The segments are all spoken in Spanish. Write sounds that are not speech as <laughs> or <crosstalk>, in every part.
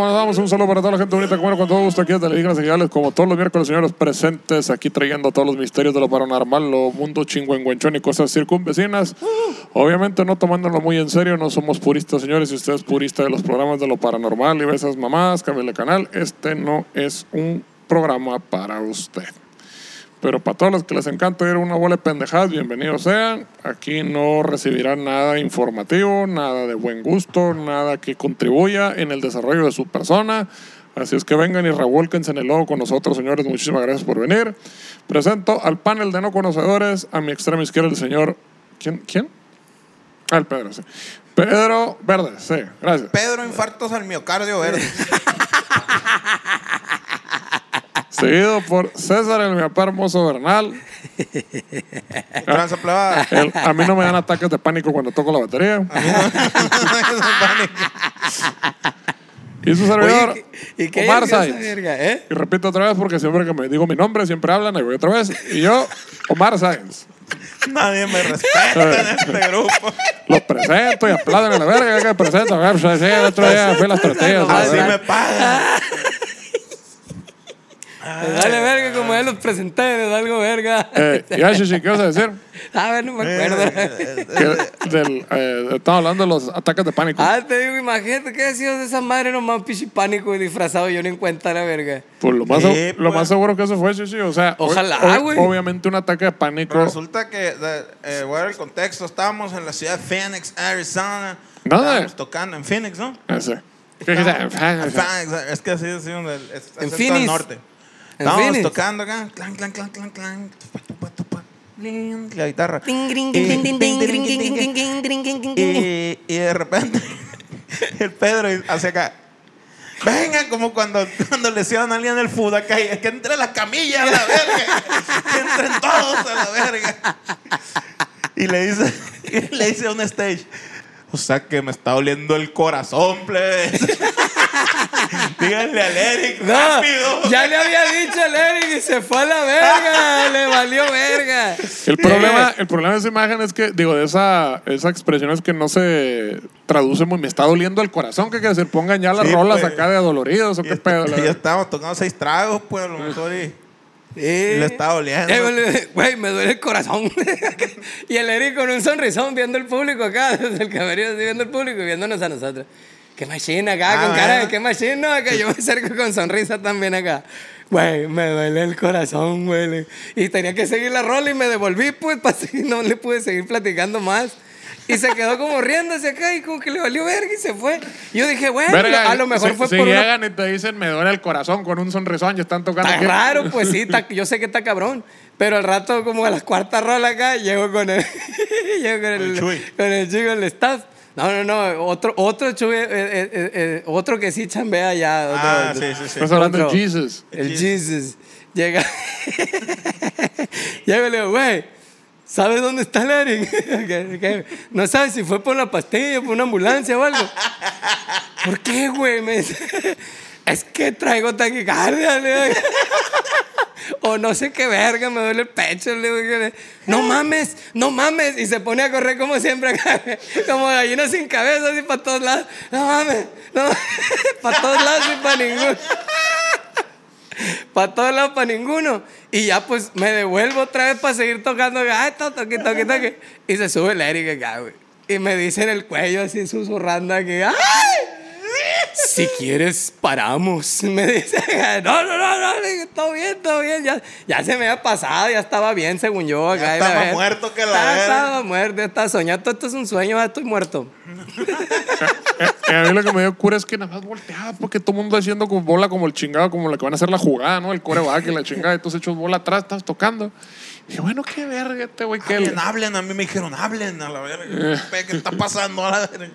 ¿Cómo andamos? Un saludo para toda la gente bonita. Como con todo gusto aquí desde Televisiones Señales, como todos los miércoles, señores presentes, aquí trayendo todos los misterios de lo paranormal, lo mundo chingüengüenchón y cosas circunvecinas. Obviamente no tomándolo muy en serio, no somos puristas, señores. Si usted es purista de los programas de lo paranormal y ve esas mamás, cámbiale canal. Este no es un programa para usted. Pero para todos los que les encanta ir a una bola de pendejadas, bienvenidos sean. Aquí no recibirán nada informativo, nada de buen gusto, nada que contribuya en el desarrollo de su persona. Así es que vengan y revuélquense en el logo con nosotros, señores. Muchísimas gracias por venir. Presento al panel de no conocedores, a mi extrema izquierda el señor... ¿Quién? ¿Quién? Ah, el Pedro, sí. Pedro Verde, sí, gracias. Pedro infartos al miocardio verde. <laughs> Seguido por César, el mi papá hermoso Bernal. Plebada. El- a mí no me dan ataques de pánico cuando toco la batería. Y su servidor, Oye, ¿y qué Omar es esa Sáenz. verga, eh? Y repito otra vez porque siempre que me digo mi nombre, siempre hablan, y voy otra vez. Y yo, Omar Sáenz. Nadie me respeta en este grupo. Los presento y aplauden a la verga que presento. A ver, sí, el otro día fui a las tortillas. la Así me pagan. Me Dale verga como él los presenté, da algo verga. Eh, y Ashi, sí, ¿qué vas a decir? A ver, no me acuerdo. Que del, eh, estamos hablando de los ataques de pánico. Ah, te digo, imagínate que ha sido de esa madre nomás pichi pánico y disfrazado yo ni en cuenta la verga. Pues lo más, Sí, lo pues. más seguro que eso fue, sí, sí. O sea, Ojalá, güey. obviamente un ataque de pánico. Pero resulta que, de- eh, voy a ver el contexto, estábamos en la ciudad de Phoenix, Arizona. ¿Dónde? Estábamos tocando en Phoenix, ¿no? Ese. ¿Qué dijiste? En Phoenix, es que así es así, donde- es, es En Phoenix. el norte. Estábamos tocando acá. Clan, clan, clan, clan, clan. La guitarra. Y de repente el Pedro hace acá. Venga, como cuando, cuando lesionan a alguien el fútbol acá, y es que entre las camillas a la verga, que entren todos a la verga. Y le dice, le dice a un stage, o sea que me está oliendo el corazón, plebe. Díganle al Eric No, rápido. ya le había dicho al Eric y se fue a la verga. le valió verga. El problema, el problema de esa imagen es que, digo, de esa, esa expresión es que no se traduce muy. Me está doliendo el corazón. ¿Qué quiere decir? Pongan ya las Sí, rolas pues. acá de adoloridos o qué pedo. Y ya estábamos tocando seis tragos, pues a lo mejor. Y, Sí. le está doliendo. Eh, güey, Güey, me duele el corazón. <laughs> y el Eric con un sonrisón viendo el público acá, <laughs> desde el camerino, así viendo el público y viéndonos a nosotros. Qué machina acá, Ah, con cara de qué machina acá. Yo me acerco con sonrisa también acá. Güey, me duele el corazón, güey. Y tenía que seguir la rola y me devolví, pues, <laughs> para seguir, no le pude seguir platicando más. Y se quedó como riéndose acá y como que le valió verga y se fue. Yo dije, bueno, Verga, a lo mejor si, fue si por una llegan y te dicen me duele el corazón con un sonrisón y están tocando. Está raro, pues sí, <laughs> está- yo sé que está cabrón. Pero al rato, como a las cuartas rolas acá, llego con el. <laughs> llego con el. Chuy. Con el chico, el staff. No, no, no. Otro, otro Chuy, eh, eh, eh, otro que sí chambea ya. otro- Ah, sí, sí, sí. Estás hablando Otro. de Jesus. El Jesus. Llega. Llego y le digo, güey, ¿sabes dónde está el Eric? <laughs> Que- que- No sabes si fue por la pastilla, por una ambulancia o algo. <laughs> ¿Por qué, güey? Me dice, es que traigo taquicardia. le digo. <laughs> O no sé qué verga, me duele el pecho. Le digo, no mames, no mames. Y se pone a correr como siempre, como gallina sin cabeza, así para todos lados. No mames, no para todos lados y para ninguno. Para todos lados, para ninguno. Y ya pues me devuelvo otra vez para seguir tocando. Ay, to- toque, toque, toque. Y se sube el Eric acá, güey. Y me dice en el cuello así susurrando aquí. ¡Ay! Si quieres, paramos. <laughs> Me dice, no, no, no, no, todo bien, todo bien. Ya, ya se me había pasado, ya estaba bien, según yo. Acá, Ya la estaba muerto que la Ya verga. Estaba muerto, ya estaba soñando. Esto es un sueño, ya estoy muerto. Eh, a mí lo que me dio cura es que nada más volteaba porque todo el mundo haciendo como bola como el chingado, como la que van a hacer la jugada, ¿no? El coreback y la chingada, y tú echas bola atrás, estás tocando. Y dije, bueno, qué verga este güey, que Hablen, hablen, a mí me dijeron, hablen a la verga. ¿Qué está pasando a la verga?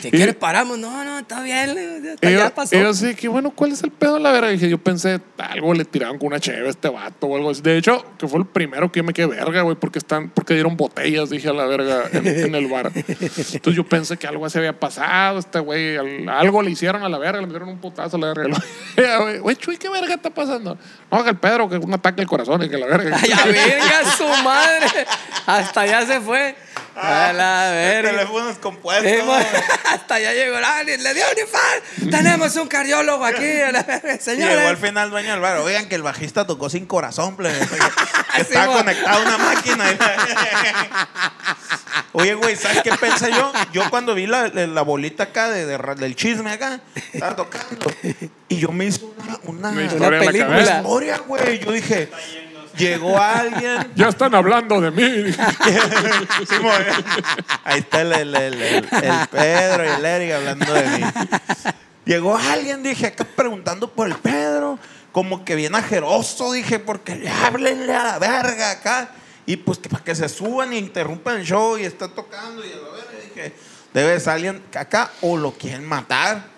Si Y- quieres paramos, no, no, está bien, ya, yo, pasó. y yo sí, que bueno, ¿cuál es el pedo la verga? Dije, yo pensé, algo le tiraron con una cheve a este vato o algo así. De hecho, que fue el primero que yo me quedé verga, güey, porque están, porque dieron botellas, dije a la verga, en, en el bar. Entonces yo pensé que algo así había pasado, este güey, al- algo le hicieron a la verga, le metieron un putazo a la verga. <laughs> Güey, Chuy, ¿qué verga está pasando? No, que el Pedro, que un ataque al corazón y que la verga. <laughs> Ay, verga, su madre. Hasta allá se fue. A la verga. Teléfonos compuestos. <laughs> Eh, mo- güey. hasta allá llegó le dio un infarto. Tenemos un cardiólogo aquí, a la verga, Y llegó al final dueño del bar. Oigan, que el bajista tocó sin corazón, plebe. <laughs> Que Sí, Estaba mo. conectado a una máquina. <laughs> Oye, güey, ¿sabes qué pensé yo? Yo cuando vi la, la bolita acá de, de del chisme acá, estaba tocando. Y yo me hice una, una, Una película. historia, güey. Yo dije, llegó alguien. <laughs> Ya están hablando de mí. <laughs> Sí, Ahí está el, el, el, el- el Pedro y el Eric hablando de mí. Llegó alguien, dije, acá preguntando por el Pedro, como que bien ajeroso, dije, porque le háblenle a la verga acá. Y pues que para que se suban y interrumpan el show y está totando y a la verga, dije, debe ser alguien acá o lo quieren matar.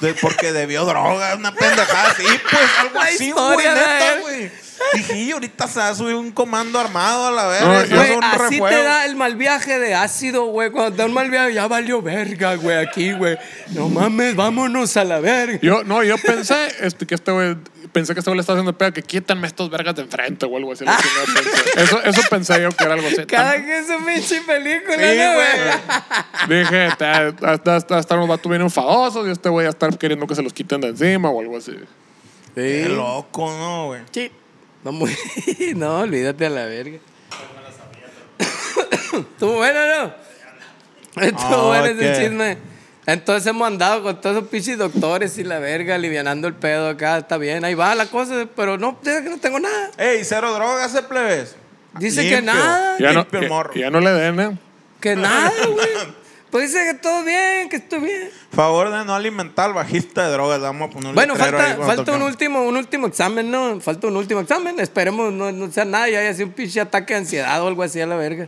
de- porque debió droga, una pendejada así, pues algo La así, güey, historia de neta, güey. Dije, y ahorita se va a subir un comando armado a la No, verga. es Güey, un así refuego. te da el mal viaje de ácido, güey. Cuando te da un mal viaje, ya valió verga, güey, aquí, güey. No mames, vámonos a la verga. Yo, no, yo pensé este, que este güey, pensé que este güey le estaba haciendo pedo, que quítanme estos vergas de enfrente o algo así. pensé. <laughs> Eso, eso pensé yo que era algo así. Cada que es su pinche película, Sí, ¿no, güey. <laughs> Dije, hasta, hasta, hasta, los vatos bien enfadosos y este güey a estar queriendo que se los quiten de encima o algo así. Qué loco, ¿no, güey? Sí. No, muy- <laughs> no, olvídate a la verga. <coughs> Estuvo bueno, ¿no? Estuvo Ah, bueno ese chisme. Entonces hemos andado con todos esos pinches doctores y la verga, alivianando el pedo acá. Está bien, ahí va la cosa, pero no, que no tengo nada. Ey, cero drogas, ¿eh, plebes? Dice que nada. Ya no, que- morro. ya no le den, ¿eh? Que nada, güey. <laughs> Pues dice que todo bien, que estoy bien. Favor de no alimentar al bajista de drogas. Vamos a poner un Bueno, falta, falta un último, un último examen, ¿no? Falta un último examen. Esperemos no, no sea nada y haya sido un pinche ataque de ansiedad o algo así a la verga.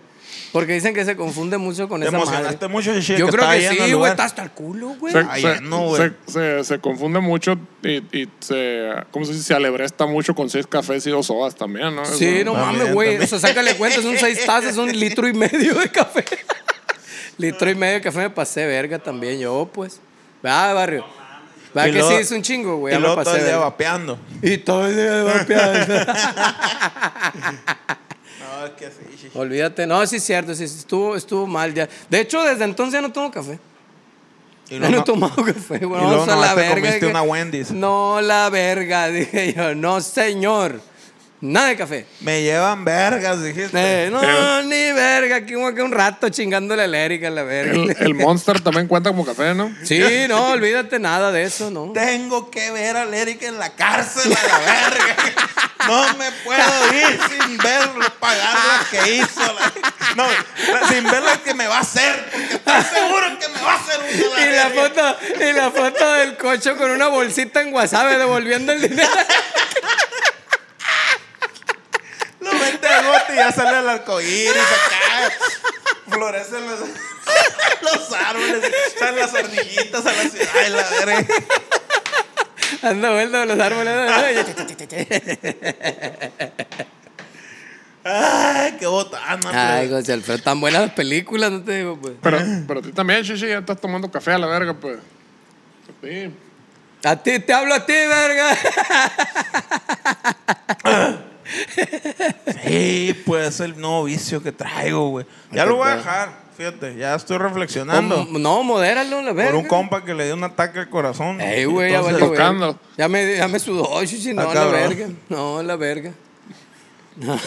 Porque dicen que se confunde mucho con Te esa madre. emocionaste mucho, Shishi, Yo que creo estaba que el sí, güey. lugar. Está hasta el culo, güey. Se, Ay, se- no, güey. se- se- se confunde mucho y, y se, ¿cómo se dice? Se alebresta mucho con seis cafés y dos sodas también, ¿no? Sí, Eso- no También, mames, güey. también. O sea, sácale cuenta, son seis tazas, un litro y medio de café. <laughs> litro y medio de café me pasé verga también, yo, pues. ¿Verdad, barrio? ¿Verdad Y que luego- sí es un chingo, güey? Y luego todo pasé el día vapeando. Y todo el día vapeando. <laughs> No, es que sí. Olvídate, no, sí es cierto, sí, estuvo, estuvo mal ya. De hecho, desde entonces ya no tomo café. Y Ya luego no he no- tomado café, güey. y luego nomás la te verga. comiste que- una Wendy's. No, la verga, <laughs> dije yo. No, señor. Nada de café. Me llevan vergas, dijiste. Eh, no, ni verga. Aquí como que un rato chingándole a la Erika, la verga. El, el Monster también cuenta como café, ¿no? Sí, no, olvídate nada de eso, ¿no? Tengo que ver al Eric en la cárcel a la verga. No me puedo ir sin verlo pagar la que hizo. la- no, la- sin ver lo que me va a hacer. Porque estoy seguro que me va a hacer una Y la foto, y la foto del cocho con una bolsita en WhatsApp devolviendo el dinero. Lo y ya sale el arcoíris acá. Florecen los, <laughs> los árboles. Salen las ardillitas a la ciudad. Ay, la verga. Anda vuelto de los árboles. Ay, qué botana. Ay. José Alfredo, tan buenas las películas, no te digo, pues. Pero, pero tú también, Shishi, ya estás tomando café a la verga, pues. Sí. A ti, te hablo a ti, verga. <laughs> Sí, pues es el nuevo vicio que traigo, güey. Ya lo voy a dejar, fíjate, ya estoy reflexionando. No, no, modéralo, la verga. Por un compa que le dio un ataque al corazón. Ey, güey, ya tocando. Ya me, ya me sudó, chichi, no, la verga. No, la verga. No.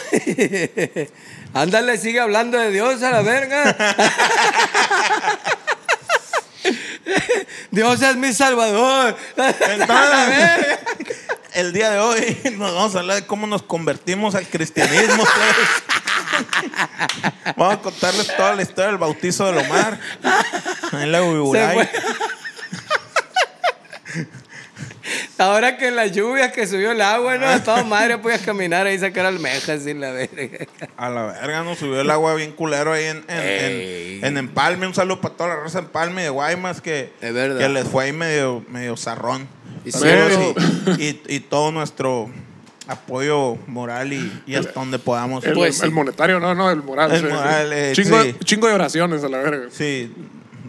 <laughs> Ándale, sigue hablando de Dios a la verga. <laughs> Dios es mi salvador. Entonces, <laughs> A la verga. El día de hoy <laughs> nos vamos a hablar de cómo nos convertimos al cristianismo. pues. vamos a contarles toda la historia del bautizo del Omar. En la. Ahora que en las lluvias que subió el agua, ¿no? A toda madre podías caminar ahí y sacar almejas sin la verga. A la verga nos subió el agua bien culero ahí en, en, en, en Empalme. Un saludo para toda la raza de Empalme de Guaymas que, Es verdad. que les fue ahí medio, medio zarrón. Y y, todo nuestro apoyo moral y, y hasta donde podamos. El, Pues sí. el monetario, no, no, el moral. El sí, moral, eh, chingo, sí. chingo de oraciones a la verga. Sí.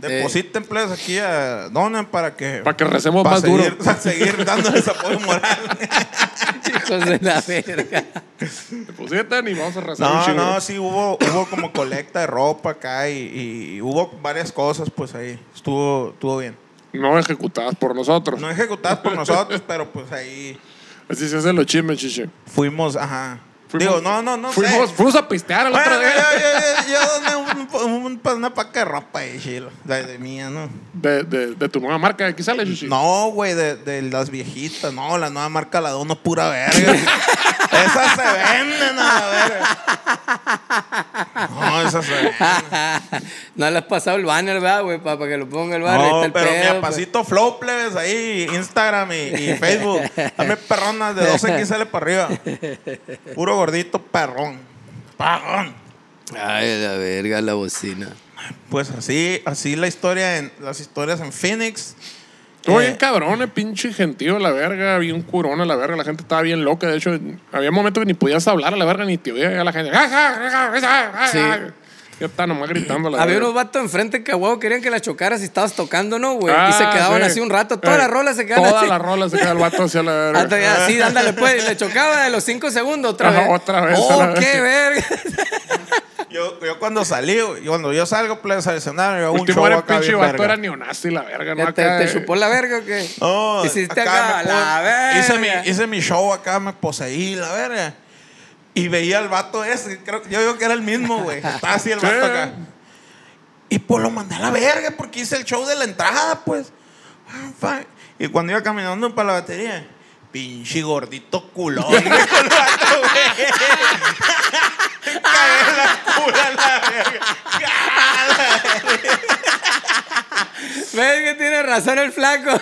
Depositen pues aquí a Donen para que Para que recemos para más seguir, duro. para seguir <laughs> dándoles apoyo moral. Hijos de la verga. Depositen y vamos a rezar un No, chingo. no, sí hubo, hubo como colecta de ropa acá y, y hubo varias cosas, pues ahí. Estuvo, estuvo bien. No ejecutadas por nosotros. No ejecutadas por nosotros, pero pues ahí Así se hacen los chismes, chiche. fuimos, ajá. Fuimos- Digo, no, no, no fuimos, sé. fuimos a pistear el Bueno, otro yo, día. yo, yo, yo <laughs> doné un- un- un- una paca de ropa ahí, chilo. De, de mía, ¿no? De, de, de tu nueva marca, aquí sale, chichi. No, güey, de, de las viejitas. No, la nueva marca la dono pura verga. <laughs> esas se venden a la verga. No, esas se venden. no le has pasado el banner, ¿verdad, güey? Para que lo ponga el banner. No, pero mi pedo, pues. apacito Flow, plebes, ahí, Instagram y, y Facebook. Dame perronas de 12XL para arriba. Puro gordito perrón. Perrón. Ay, la verga, la bocina. Pues así, así la historia en, las historias en Phoenix. Estuvo Eh, bien cabrón, el pinche gentío, la verga, bien curón a la verga, la gente estaba bien loca, de hecho, había momentos que ni podías hablar a la verga, ni te oía ya la gente. Ya está nomás gritando la <clears throat> Había unos vatos enfrente que huevo querían que la chocaras si estabas tocando, ¿no, güey? y se Ah, quedaban sí. así un rato. Toda Eh, la rola se quedaban Toda así. la rola se queda el vato hacia la <laughs> verga. Hasta ya, así, ándale, pues. Y le chocaba de los cinco segundos otra Ajá, vez. otra vez, Oh, la qué verga. <laughs> Yo, yo cuando salí, güey, cuando yo salgo plebes al escenario, yo un show era acá pinche bien vato, verga. era neonazi, la verga, ¿no? ¿Ya ¿Te, Acá, te chupó la verga o qué? No, Hiciste acá acá, la verga. Hice mi, hice mi show acá, me poseí, la verga. Y veía al vato ese, creo, yo digo que era el mismo, güey. <laughs> Estaba así el vato acá. Y pues lo mandé a la verga porque hice el show de la entrada, pues. Ah, Y cuando iba caminando para la batería, pinche gordito culón. dijo el vato, güey. Cagué la cula en la verga. ¿Ves que tiene razón el flaco? <laughs>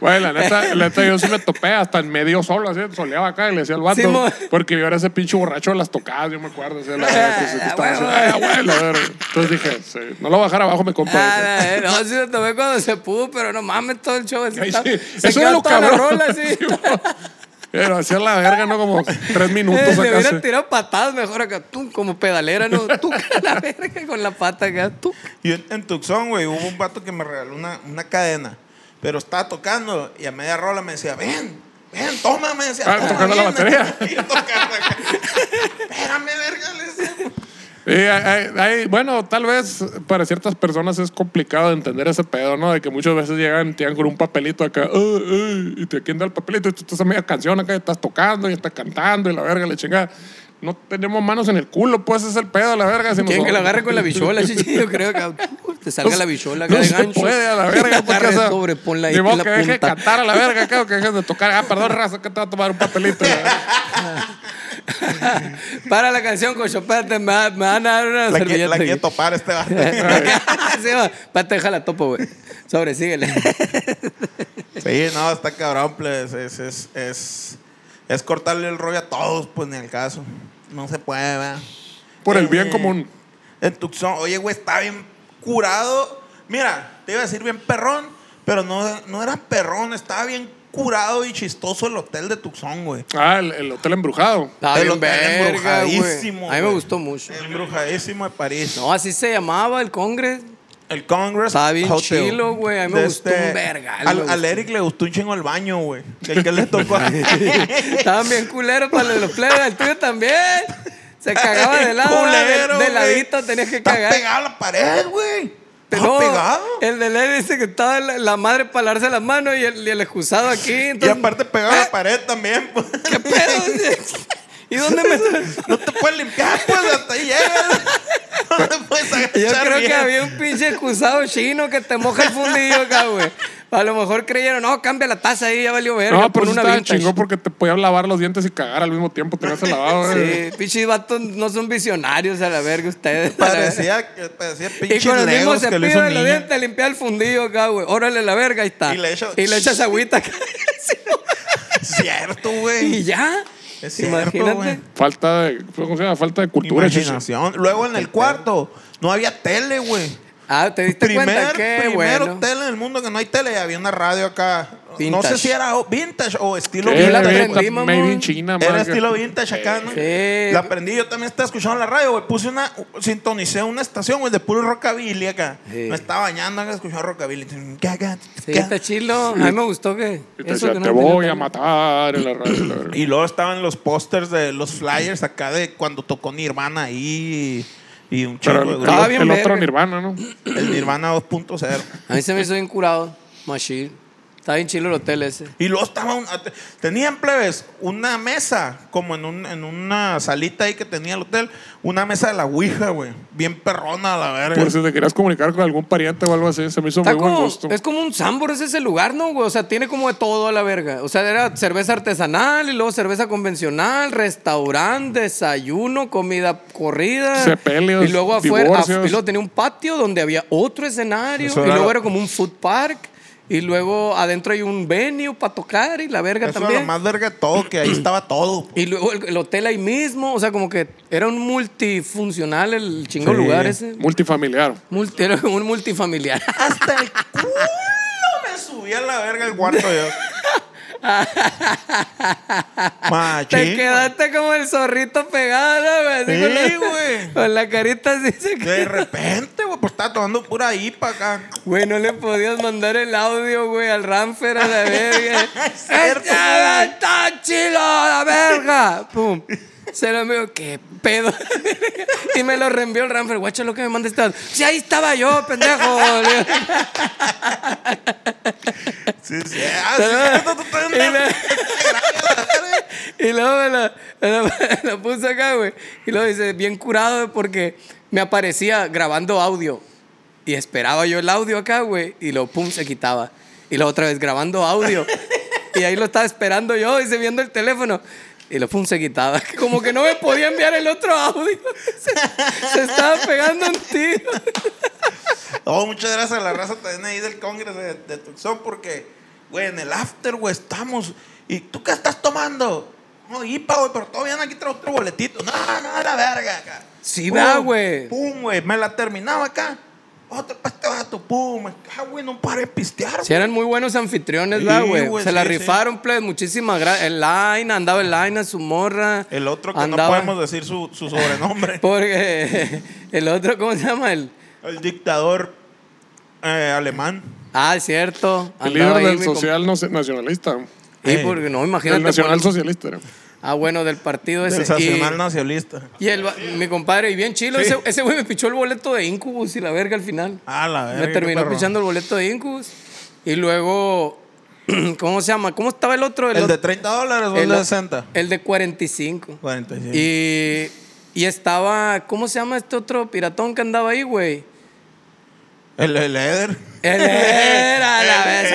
Güey, la neta, la neta, yo sí me topé hasta en medio solo, así, soleaba acá y le decía al vato. Sí, mo- porque yo era ese pinche borracho de las tocadas, yo me acuerdo. así, la que sí, que Ah, estaba así, huevo. "Ay, güey, la verga". Entonces dije, sí, no lo voy a bajar abajo, me compa. Ah, eh, no, sí lo tomé cuando se pudo, pero no mames todo el show. así Ay, sí, se eso quedó era lo toda la cabrón. rola <laughs> así. Sí, mo. Pero hacía la verga, ¿no? Como tres minutos <laughs> le acá. hubieran sí. tirado patadas mejor acá, tú como pedalera, ¿no? Tú <laughs> la verga con la pata acá, tú. Y en, en Tucson, güey, hubo un vato que me regaló una, una cadena. Pero estaba tocando y a media rola me decía, ven, ven, toma, me decía. Ah, "toma, tocando la ven". batería. <laughs> Y yo tocando acá. Espérame, verga, le decía. Sí, hay- hay- bueno, tal vez para ciertas personas es complicado de entender ese pedo, ¿no? De que muchas veces llegan, te llegan con un papelito acá, "Ay, ay", y te quieren dar el papelito, y tú estás a media canción acá, y estás tocando y estás cantando, y la verga, le chingada. No tenemos manos en el culo, pues es el pedo, la verga. Si Quieren nos- que lo agarre con la bichola, chichi. Yo creo que uh, te salga la bichola acá no de se gancho. puede a la verga. <laughs> porque, sea, sobre, ponla ahí en la que deje de cantar a la verga, acá, o que dejes de tocar. Ah, perdón, raza, que te va a tomar un papelito. <laughs> la. <laughs> Para la canción, cocho, espérate, me, va- me van a dar una La, quiere- servilleta. la quiere topar este vato. <laughs> <laughs> sí. Espérate, déjala topo, güey. Sobre, síguele. Sí, no, está cabrón, pues. Es, es, es, es cortarle el rollo a todos, pues, ni el caso. No se puede, ¿verdad? Por el bien Eh, común. En Tucson, oye, güey, está bien curado. Mira, te iba a decir bien perrón, pero no, no era perrón, estaba bien curado y chistoso el hotel de Tucson, güey. Ah, el, el hotel embrujado. Estaba El bien hotel verga, güey. embrujadísimo, A mí me güey. gustó mucho. El embrujadísimo de París. No, así se llamaba el Congres. El Congress. Estaba bien Hotel. chilo, güey. A mí me De gustó un vergal, me Al, Eric le gustó un chingo el baño, güey. El que le tocó. <laughs> Estaban bien culeros para los plebes. El tuyo también. Se cagaba de lado. Culero, de, de güey. ladito tenías que Está cagar. pegado a la pared, güey. Pegado. El de ley dice que estaba la, la madre para lavarse las manos y el, y el excusado aquí. Y aparte pegado a ¿Eh? la pared también, pues. ¿Qué pedo? <laughs> ¿Y dónde me.? No te puedes limpiar, pues, hasta ahí. No te puedes agachar Yo creo bien. que había un pinche excusado chino que te moja el fundillo acá, güey. A lo mejor creyeron, no, cambia la taza ahí, ya valió verga. No, pero sí una estaba chingón porque te podías lavar los dientes y cagar al mismo tiempo. Tenías el lavado, güey. Sí, pinches vatos no son visionarios a la verga ustedes. Parecía, que- parecía Y pinches con el mismo cepillo de los dientes limpiar el fundillo acá, güey. Órale la verga, ahí está. Y le echa- Y le echas <laughs> agüita acá. <laughs> Cierto, güey. y ya. Es cierto, Imagínate. güey. Falta de, ¿cómo se llama? Falta de cultura. Imaginación. Luego en el cuarto no había tele, güey. Ah, ¿te diste cuenta? Primer, Qué primero bueno. tele en el mundo que no hay tele. Había una radio acá. No Vintage. sé si era vintage o estilo ¿Qué? Yo la vintage. aprendí, Made in China, Era estilo vintage acá, ¿no? Sí. La aprendí. Yo también estaba escuchando la radio, güey. Puse una... Sintonicé una estación, güey, de puro rockabilly acá. Sí. Me estaba bañando acá escuchando rockabilly. Sí, está chilo. A mí me gustó que. Y te eso decía, que no te tenía voy a matar en la radio. <clears throat> Y luego estaban los pósters de los flyers acá de cuando tocó Nirvana ahí. Y un Pero chingo el, de bien el otro. Nirvana, ¿no? El Nirvana 2.0. A mí se me hizo bien curado. Machine. Está bien chilo el hotel ese. Y luego estaba un- tenían plebes una mesa, como en, un- en una salita ahí que tenía el hotel, una mesa de la Ouija, güey. Bien perrona, la verga. Por si te querías comunicar con algún pariente o algo así, se me hizo Está muy buen como, gusto. es como un Sambor, es ese lugar, ¿no, güey? O sea, tiene como de todo a la verga. O sea, era cerveza artesanal y luego cerveza convencional, restaurante, desayuno, comida corrida. Sepelios, Y luego afuera, divorcios. y luego tenía un patio donde había otro escenario. Eso y era- luego era como un food park. Y luego adentro hay un venue para tocar y la verga Eso también. lo más verga de todo, que ahí estaba todo. <clears throat> Y luego el, el hotel ahí mismo, o sea, como que era un multifuncional el chingo Sí. lugar ese. Multifamiliar. Multi- era un multifamiliar. Hasta el culo me subí a la verga el cuarto yo. <laughs> <laughs> Te quedaste como el zorrito pegado, ¿no, güey? Así Sí, con la- güey. <laughs> Con la carita así. se- De repente, güey, pues estaba tomando pura IPA acá. Güey, no le podías mandar el audio, güey, al Ramfer a la verga. <laughs> Es cierto, ¡Está- güey. ¡Está chilo, a la verga! Pum. Se lo envió, qué pedo. y me lo reenvió el Ramfer. Guacho, lo que me mandaste. audio. Sí, ahí estaba yo, pendejo. Sí, sí. Ah, sí, en <laughs> Y luego me lo, me lo- me lo puse acá, güey. Y luego dice, bien curado, porque me aparecía grabando audio. Y esperaba yo el audio acá, güey. Y luego, pum, se quitaba. Y luego otra vez grabando audio. y ahí lo estaba esperando yo, dice, viendo el teléfono. Y luego, pum, se quitaba. <laughs> Como que no me podía enviar el otro audio. se, se estaba pegando un tiro. Oh, muchas gracias a la raza también ahí del Congreso de, de Tucson porque, güey, en el after, güey, estamos. ¿Y tú qué estás tomando? No, IPA, güey, pero todavía no aquí trae otro boletito. No, no, la verga acá. Sí, Pum, va, güey. Pum, güey, me la terminaba acá. Otro este vato, pum. Ah, güey, no paré de pistear. Sí, eran muy buenos anfitriones, Sí, ¿verdad, güey? Se la sí, rifaron, plebes. Muchísimas gracias. El Line, andaba el Line, su morra. El otro que Andaba- no podemos decir su, su sobrenombre. <laughs> Porque <laughs> el otro, ¿cómo se llama? El... el dictador eh, alemán. Ah, es cierto. El andaba líder ahí del mi social no- nacionalista. Sí, Eh, porque no, imagínate. El nacional por- socialista. era. Ah, bueno, del partido ese. Sensacional y, nacionalista. y el, va- mi compadre, y bien chilo. Sí. Ese, ese güey me pichó el boleto de Incubus y la verga al final. Ah, la verga. me qué terminó perro. pichando el boleto de Incubus. Y luego, <clears throat> ¿cómo se llama? ¿Cómo estaba el otro? El de otro- 30 dólares o el el- de 60. El de 45. 45. Y, y estaba, ¿cómo se llama este otro piratón que andaba ahí, güey? El, el Eder. Él era la vez.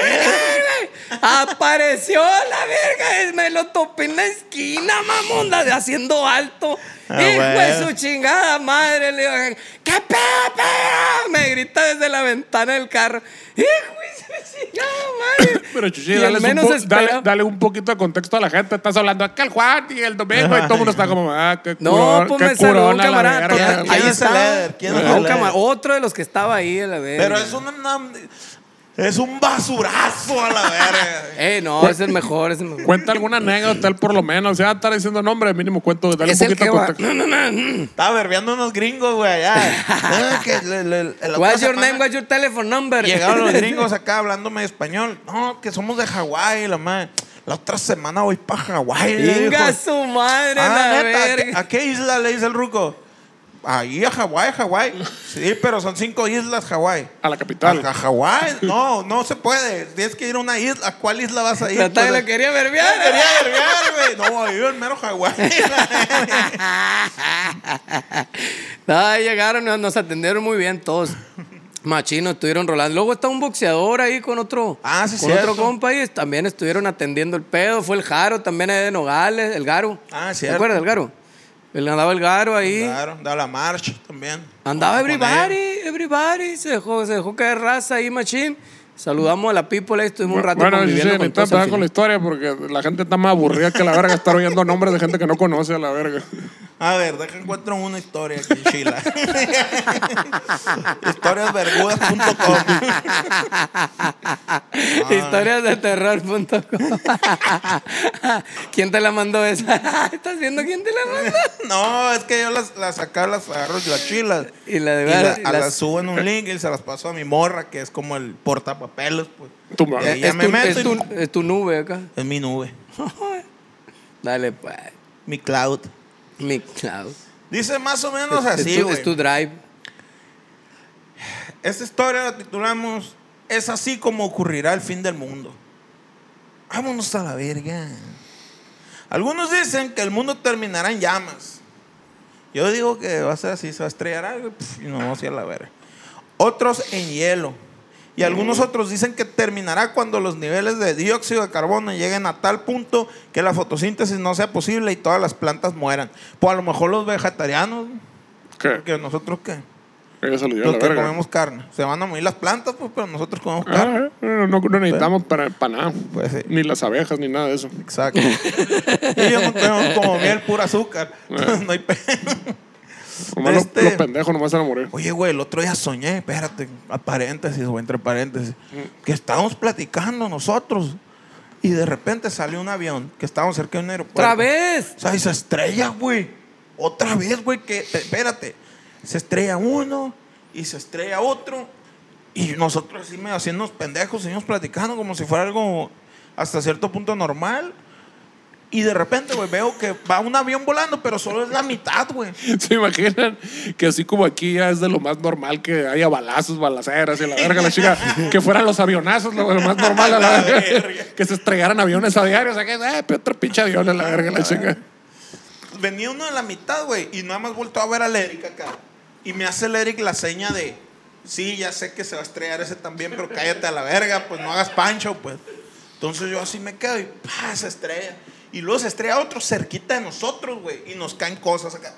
Apareció la verga. Me lo topé en la esquina, mamón, la de haciendo alto. Ah, Hijo de su chingada madre. Le digo, ¿qué pedo, pedo? Me grita desde la ventana del carro. Hijo de su chingada madre. <laughs> Pero Chuchi, dale un, menos po- esperado- dale, dale un poquito de contexto a la gente. Estás hablando acá el Juan y el domingo y todo el mundo está como, ah, qué No, curón, pues qué me saludó un camarada. verga. ¿Quién- total, quién ahí es el estaba. Eder? ¿Quién es No, el un cama- Eder? Otro de los que estaba ahí, a la verga. Pero es un, una- es un basurazo a la verga. <laughs> Eh, no, es el mejor, es el mejor. Cuenta alguna anécdota, él por lo menos. Ya estar diciendo nombre, mínimo cuento, dale Es un el poquito que de va. contexto. No, no, no. Estaba verbeando unos gringos, güey, allá. <laughs> Ah, que le- le- la otra What's your semana name? What's your telephone number? Llegaron los <laughs> gringos acá hablándome español. No, que somos de Hawái, la madre. La otra semana voy para Hawái. le Venga su madre, Ah, la neta, ¿a qué, verga. a qué isla le dice el ruco? Ahí a Hawái, Hawái. Sí, pero son cinco islas, Hawái. A la capital. A, a Hawái, no, no se puede. Tienes que ir a una isla. ¿A cuál isla vas a ir? Pues, la quería Ya verbiar. quería verbiar, güey. No, yo el mero Hawái. <laughs> No, llegaron, nos- atendieron muy bien todos. Machinos estuvieron rolando. Luego está un boxeador ahí con otro, Ah, sí, con cierto. otro compa ahí. También estuvieron atendiendo el pedo. Fue el Jaro también ahí de Nogales, el Garo. Ah, ¿Te cierto. acuerdas del Garo? Él andaba el Garo ahí. Claro, da la marcha también. Andaba everybody, everybody. Se dejó, se dejó caer raza ahí, machín. Saludamos a la people, ahí estuvimos un rato Bueno, sí, sí, conviviendo con con la historia porque la gente está más aburrida que la verga estar oyendo nombres de gente que no conoce a la verga. <laughs> A ver, deja encuentro una historia aquí en Chile. <laughs> Historiasvergudas.com <laughs> Historias de terror.com. <laughs> ¿Quién te la mandó esa? ¿Estás viendo quién te la mandó? No, es que yo las, las acá las agarro y las chilas. Y la de Y la- las subo en un link y se las paso a mi morra, que es como el portapapeles, pues. Tu madre. Es, me tu, meto es, y- tu, es tu nube acá. Es mi nube, Dale, pues. mi cloud. Mi cloud. Dice más o menos Es- es así, tu- es tu drive. Esta historia la titulamos Es así como ocurrirá el fin del mundo. Vámonos a la verga. Algunos dicen que el mundo terminará en llamas. Yo digo que va a ser así, se va a estrellar algo y nos vamos a ir a la verga. Otros en hielo. Y algunos otros dicen que terminará cuando los niveles de dióxido de carbono lleguen a tal punto que la fotosíntesis no sea posible y todas las plantas mueran. Pues a lo mejor los vegetarianos, ¿Qué? porque nosotros qué. Los la que verga. comemos carne. Se van a morir las plantas, pues, pero nosotros comemos carne. Ah, eh, no, no necesitamos para, para nada. Pues sí. Ni las abejas, ni nada de eso. Exacto. <laughs> y yo no tengo como miel pura azúcar. <laughs> no hay pe- Nomás los- Este- los pendejos nomás se morir. Oye, güey, el otro día soñé, espérate, a paréntesis o entre paréntesis, que estábamos platicando nosotros y de repente salió un avión que estábamos cerca de un aeropuerto. ¡Otra vez! O sea, y se estrella, güey. Otra vez, güey, que, espérate, se estrella uno y se estrella otro. Y nosotros así medio haciendo pendejos, seguimos platicando como si fuera algo hasta cierto punto normal. Y de repente, güey, veo que va un avión volando, pero solo es la mitad, güey. <laughs> ¿Se imaginan que así como aquí ya es de lo más normal que haya balazos, balaceras y la verga, la chica, que fueran los avionazos, lo, más normal a la verga, que se estrellaran aviones a diario, o sea que, eh, otro pinche avión a la verga, la chica. Venía uno de la mitad, güey, y nada más volteó a ver al Eric acá. Y me hace el Eric la seña de, sí, ya sé que se va a estrellar ese también, pero cállate a la verga, pues no hagas pancho, pues. Entonces yo así me quedo y ¡pah! se estrella. Y luego se estrella otro cerquita de nosotros, güey, y nos caen cosas acá.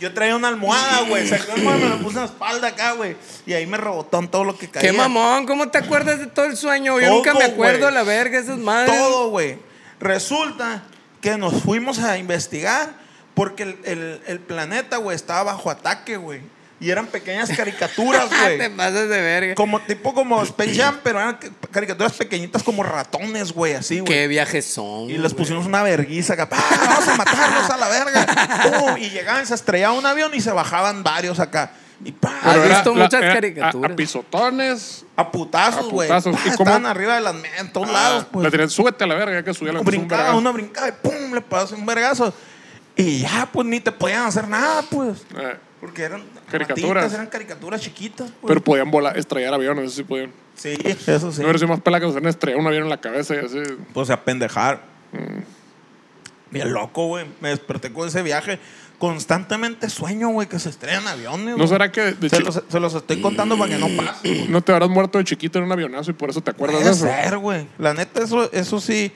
Yo traía una almohada, güey, saqué una almohada, me la puse en la espalda acá, güey, y ahí me rebotó en todo lo que caía. ¡Qué mamón! ¿Cómo te acuerdas de todo el sueño? Yo Todo, nunca me acuerdo güey. la verga, esas madres. Todo, güey. Resulta que nos fuimos a investigar porque el, el- el planeta, güey, estaba bajo ataque, güey. Y eran pequeñas caricaturas, <laughs> te güey. pasas de verga. como tipo como Space Jam, pero eran ca- caricaturas pequeñitas como ratones, güey, así, güey. Qué viajes son. Y les pusimos una verguiza acá. ¡pah! Vamos a matarlos a la verga. ¡Pum! Y llegaban, se estrellaban un avión y se bajaban varios acá. Y ¡pah! ¿Has era visto la- muchas era caricaturas? A, a pisotones. a putazos, a güey. putazos. ¡Pah! ¿Y cómo? Estaban arriba de las en todos lados, pues. Le tenían, súbete a la verga, ya que subía la brincaba, uno brincaba y pum, le pasó un vergazo. Y ya, pues ni te podían hacer nada, pues. Eh, Porque eran Caricaturas. ratitas, eran caricaturas chiquitas, pues. pero podían volar, estrellar aviones, eso sí podían. sí, eso sí. No hubiera sido más pela que hubieran estrellado un avión en la cabeza y así. Pues a pendejar. Bien loco, güey. Me desperté con ese viaje. Constantemente sueño, güey, que se estrellan aviones. ¿No será que de se, los, se los estoy contando para que no pase. no te habrás muerto de chiquito en un avionazo y por eso te acuerdas de Puede eso? ser, güey. La neta, eso, eso sí.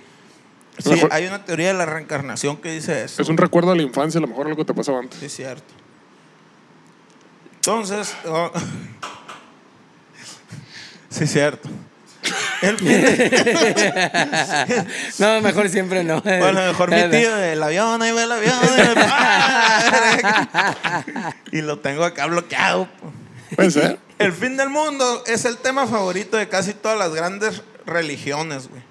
Sí, hay una teoría de la reencarnación que dice eso. Es un recuerdo de la infancia, a lo mejor algo que te pasaba antes. Sí, es cierto. Entonces, oh, <laughs> sí, es cierto. El fin- No, mejor siempre no. bueno, mejor mi tío, el avión, ahí va el avión. y lo tengo acá bloqueado. Puede ser. El fin del mundo es el tema favorito de casi todas las grandes religiones, güey.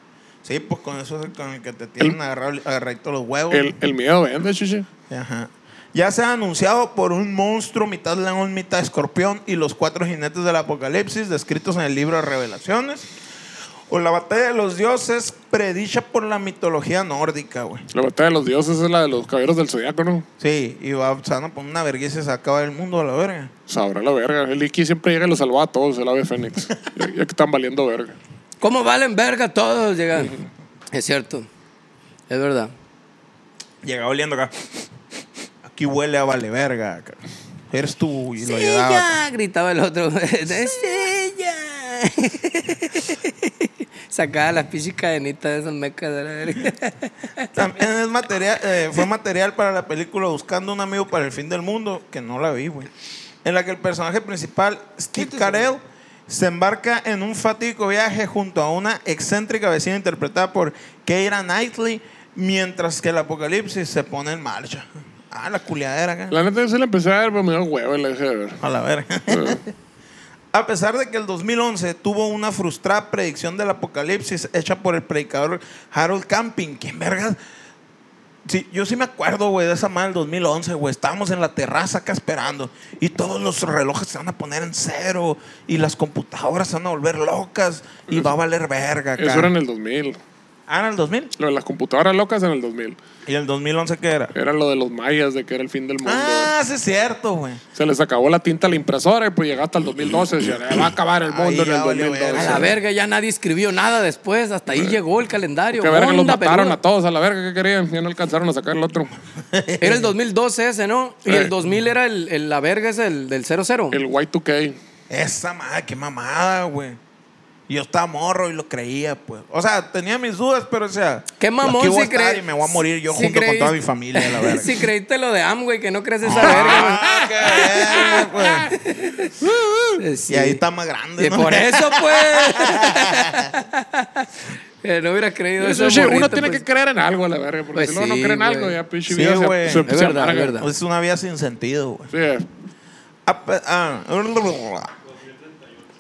Sí, pues con eso es el con el que te tienen agarrado, agarradito los huevos. El, el miedo vende, chichi. Ajá. Ya se ha anunciado por un monstruo, mitad león, mitad escorpión, y los cuatro jinetes del apocalipsis, descritos en el libro de Revelaciones. O la batalla de los dioses, predicha por la mitología nórdica, güey. La batalla de los dioses es la de los caballeros del zodiaco, ¿no? Sí, y va, a poner una vergüenza y se acaba el mundo a la verga. Sabrá la verga. El Iki siempre llega y lo salva a todos, el ave Fénix. <laughs> ya, ya que están valiendo verga. ¿Cómo valen verga todos? Llegan. Es cierto. Es verdad. Llega oliendo acá. Aquí huele a vale verga. Eres tú y lo Sí, ayudaba. ya, gritaba el otro. <laughs> Sí, ya. <laughs> Sacaba las pinches cadenitas de esas mecas de la verga. <laughs> También es material, eh, fue material para la película Buscando un amigo para el fin del mundo, que no la vi, güey. En la que el personaje principal, Steve Carell, se embarca en un fatídico viaje junto a una excéntrica vecina interpretada por Keira Knightley, mientras que el apocalipsis se pone en marcha. Ah, la culiadera acá. La neta yo sí la empecé a ver, pero me dio huevo y la dejé de ver. A la verga. <laughs> A pesar de que el 2011 tuvo una frustrada predicción del apocalipsis hecha por el predicador Harold Camping, ¿quién vergas? Sí, yo sí me acuerdo, güey, de esa madre del 2011, güey. Estábamos en la terraza acá esperando y todos los relojes se van a poner en cero y las computadoras se van a volver locas y va a valer verga acá. Eso era en el 2000. Ah, ¿en el 2000? Lo de las computadoras locas en el 2000. ¿Y el 2011 qué era? Era lo de los mayas, de que era el fin del mundo. Ah, sí es cierto, güey. Se les acabó la tinta a la impresora y pues llegó hasta el 2012. Decían, "Eh, va a acabar el mundo Ahí en el ya valió 2012. A la verga, ya nadie escribió nada después. Hasta ahí llegó el calendario. Que verga, los Onda mataron peluda. a todos a la verga que querían. Ya no alcanzaron a sacar el otro. <laughs> Era el 2012 ese, ¿no? Y Eh. el 2000 era el, el- la verga es el del 00. El Y2K. Esa madre, qué mamada, güey. Y yo estaba morro y lo creía, pues. O sea, tenía mis dudas, pero o sea. Qué mamón si creí- Y me voy a morir yo si junto con toda mi familia, la verga. <laughs> si creíste lo de Amway, que no crees esa verga. Ah, <laughs> qué verga, pues. güey. Sí. Y ahí está más grande, Y ¿no? por eso, pues. Que <laughs> no hubiera creído eso. Oye, uno tiene pues. que creer en algo a la verga. Porque Pues si luego no sí, creen algo, güey. ya pinche Sí, vida se- güey. Es verdad, es verdad. Es una vida sin sentido, güey. Sí. Ah, ah,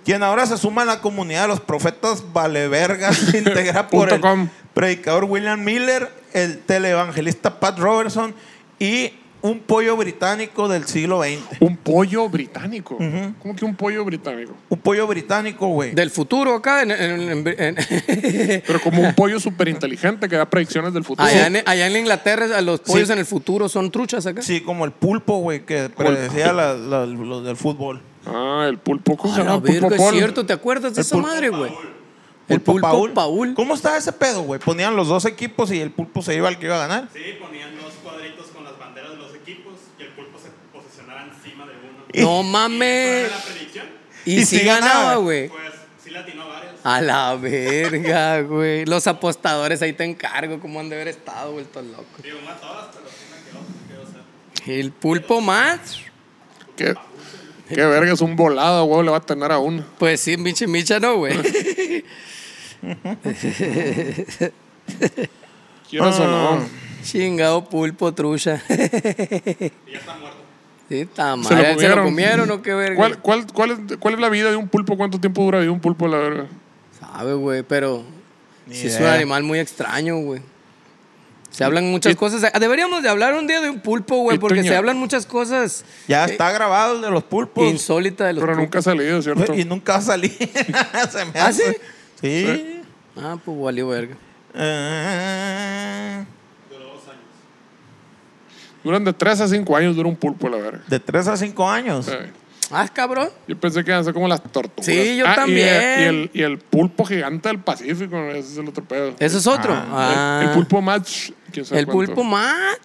Quien ahora se suma a la comunidad de los profetas valevergas <laughs> se integra por el com. predicador William Miller, el televangelista Pat Robertson y un pollo británico del siglo XX. Un pollo británico. ¿Cómo que un pollo británico? Un pollo británico, güey. Del futuro acá. En, en- en- en- <laughs> Pero como un pollo súper inteligente que da predicciones del futuro. allá, en, allá en Inglaterra, los pollos Sí. en el futuro son truchas acá. Sí, como el pulpo, güey, que predecía la- la- lo del fútbol. El pulpo. ¿Cómo se A la llama? Pulpo verga, es Paul. cierto, ¿te acuerdas de El esa pulpo madre, güey? El pulpo Paul. ¿Cómo estaba ese pedo, güey? Ponían los dos equipos y el pulpo se iba al que iba a ganar. Sí, ponían dos cuadritos con las banderas de los equipos y el pulpo se posicionaba encima de uno. No ¿Cuál mames. era la predicción? Y, Y si sí ganaba, ganaba. güey. Pues sí latinó varios. A la verga, güey. Los apostadores ahí te encargo, cómo han de haber estado vueltos locos. Digo, no a todas, pero sí me quedó, me quedó cerca. El pulpo más. ¿Qué, qué verga es un volado, güey, le va a tener a uno. Pues sí, pinche micha, no, güey. <laughs> ¿Quieres o Ah. no? Chingado pulpo trucha. Y ya está muerto. Sí, está mal. Se lo ¿Se lo comieron. o qué verga? ¿Cuál, cuál, cuál, es, ¿Cuál es la vida de un pulpo? ¿Cuánto tiempo dura la vida de un pulpo, la verga? Sabe, güey, pero sí es un animal muy extraño, güey. Se hablan muchas cosas. Deberíamos de hablar un día de un pulpo, güey, porque se hablan muchas cosas Ya eh, está grabado el de los pulpos. insólitas de los Pero pulpos. nunca ha salido, ¿cierto? Y nunca va a salir. <laughs> Se me ¿Ah, hace. sí? Sí. Ah, pues valió verga. Eh, Duran de 3 a 5 años, dura un pulpo, la verga. de 3 a 5 años. Sí. Ah, cabrón. Yo pensé que iban a ser como las tortugas. Sí, yo Ah, y- también. Y, el, y el pulpo gigante del Pacífico, ese es el otro pedo. Ese es otro. Ah, Ah, El, el pulpo match, quién sabe El cuánto. pulpo más.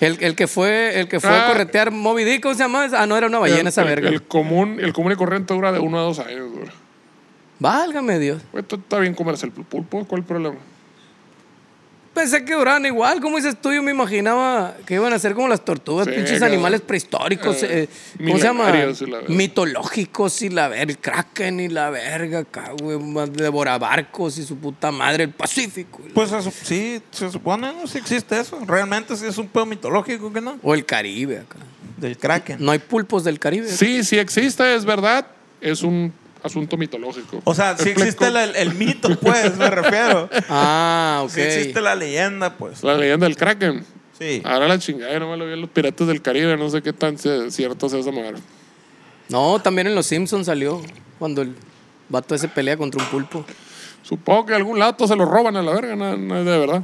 El, el que fue, el que fue Ah. a corretear Moby Dick, ¿cómo se llama? Ah, no, era una ballena el, esa el- verga. El común, el común y corriente dura de 1 a 2 años. Dura. Válgame Dios. Esto está bien comerse el pulpo, ¿cuál es el problema? Pensé que duraban igual, como dices tú, yo me imaginaba que iban a ser como las tortugas, Sí, pinches animales prehistóricos, Eh, eh, ¿cómo se llama? y. Mitológicos y la verga, el kraken y la verga, acá, güey, más devorabarcos y su puta madre, el Pacífico. Pues eso, sí, se supone, no si existe eso. Realmente sí es un pedo mitológico, ¿que no? O el Caribe acá. Del Kraken. No hay pulpos del Caribe. Sí, sí existe, es verdad. Es un asunto mitológico. O sea, sí existe el, el mito, pues, me refiero. Ah, ok. Sí existe la leyenda, pues. La leyenda del Kraken. Sí. Ahora la chingada, no me lo vi en los piratas del Caribe, no sé qué tan cierto sea esa madre. No, también en Los Simpsons salió cuando el vato ese pelea contra un pulpo. Supongo que de algún lado todos se lo roban a la verga, no, no es de verdad.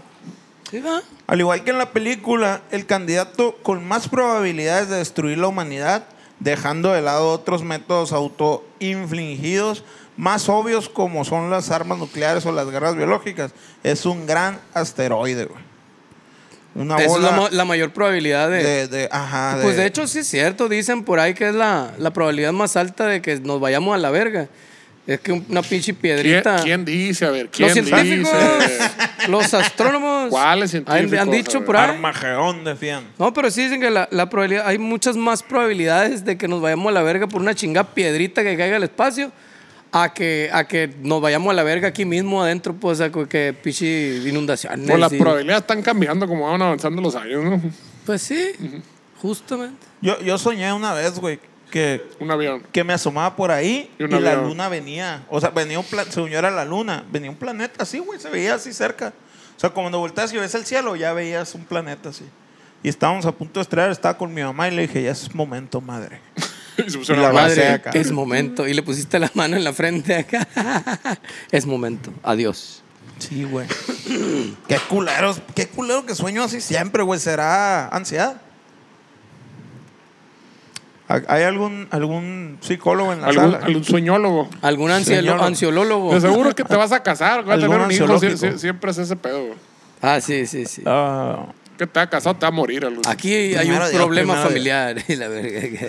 Al igual que en la película, el candidato con más probabilidades de destruir la humanidad, dejando de lado otros métodos autoinfligidos más obvios como son las armas nucleares o las guerras biológicas, es un gran asteroide, güey. Una Esa es bola la, mo- la mayor probabilidad de... de, de- ajá, Pues de hecho sí es cierto, dicen por ahí que es la, la probabilidad más alta de que nos vayamos a la verga. Es que una pinche ¿Quién, piedrita. quién dice? A ver, ¿quién Los científicos, dice? los astrónomos. ¿Cuáles han, científicos? han dicho por ahí. Armagedón, decían. No, pero sí dicen que la, la probabilidad, hay muchas más probabilidades de que nos vayamos a la verga por una chinga piedrita que caiga al espacio a que, a que nos vayamos a la verga aquí mismo adentro, pues, a que pinche inundaciones. Pues las y- probabilidades están cambiando como van avanzando los años, ¿no? Pues sí, justamente. Yo, yo soñé una vez, güey, que, Un avión. que me asomaba por ahí Y y, la luna venía. O sea, venía un según yo era la luna, venía un planeta así, güey, se veía así cerca. O sea, cuando volteas y ves el cielo, ya veías un planeta así. Y estábamos a punto de estrellar, estaba con mi mamá y le dije, ya es momento, madre. <laughs> Y se pusieron Y la Madre, acá. es momento. Y le pusiste la mano en la frente acá. <laughs> es momento. Adiós. Sí, güey. <clears throat> qué culeros, qué culero que sueño así siempre, güey. ¿Será ansiedad? ¿Hay algún, algún psicólogo en la Algún, sala? algún sueñólogo. ¿Algún ansiolo- Señor. ansiolólogo? De seguro que te vas a casar, vas a tener un hijo. sie- ansiológico. sie- Siempre es ese pedo. Ah, sí, sí, sí. Ah, Que te va a casar, te va a morir. algo. Aquí hay un Primero Dios, problema familiar. <laughs> y la verga.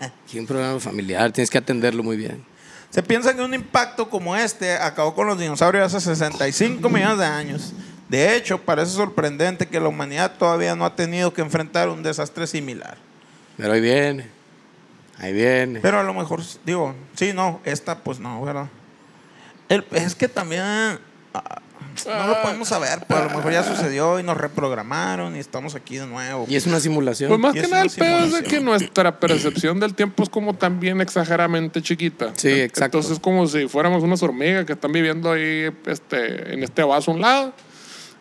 Aquí hay un problema familiar. Tienes que atenderlo muy bien. Se piensa que un impacto como este acabó con los dinosaurios hace 65 millones de años. De hecho, parece sorprendente que la humanidad todavía no ha tenido que enfrentar un desastre similar. Pero ahí viene. Ahí viene. Pero a lo mejor, digo, sí, no, esta pues no, ¿verdad? El- es que también ah, no lo podemos saber, pues a lo mejor ya sucedió y nos reprogramaron y estamos aquí de nuevo. Y es una simulación. Pues más que nada el pedo es de que nuestra percepción del tiempo es como también exageradamente chiquita. Sí, exacto. Entonces es como si fuéramos unas hormigas que están viviendo ahí este, en este vaso a un lado.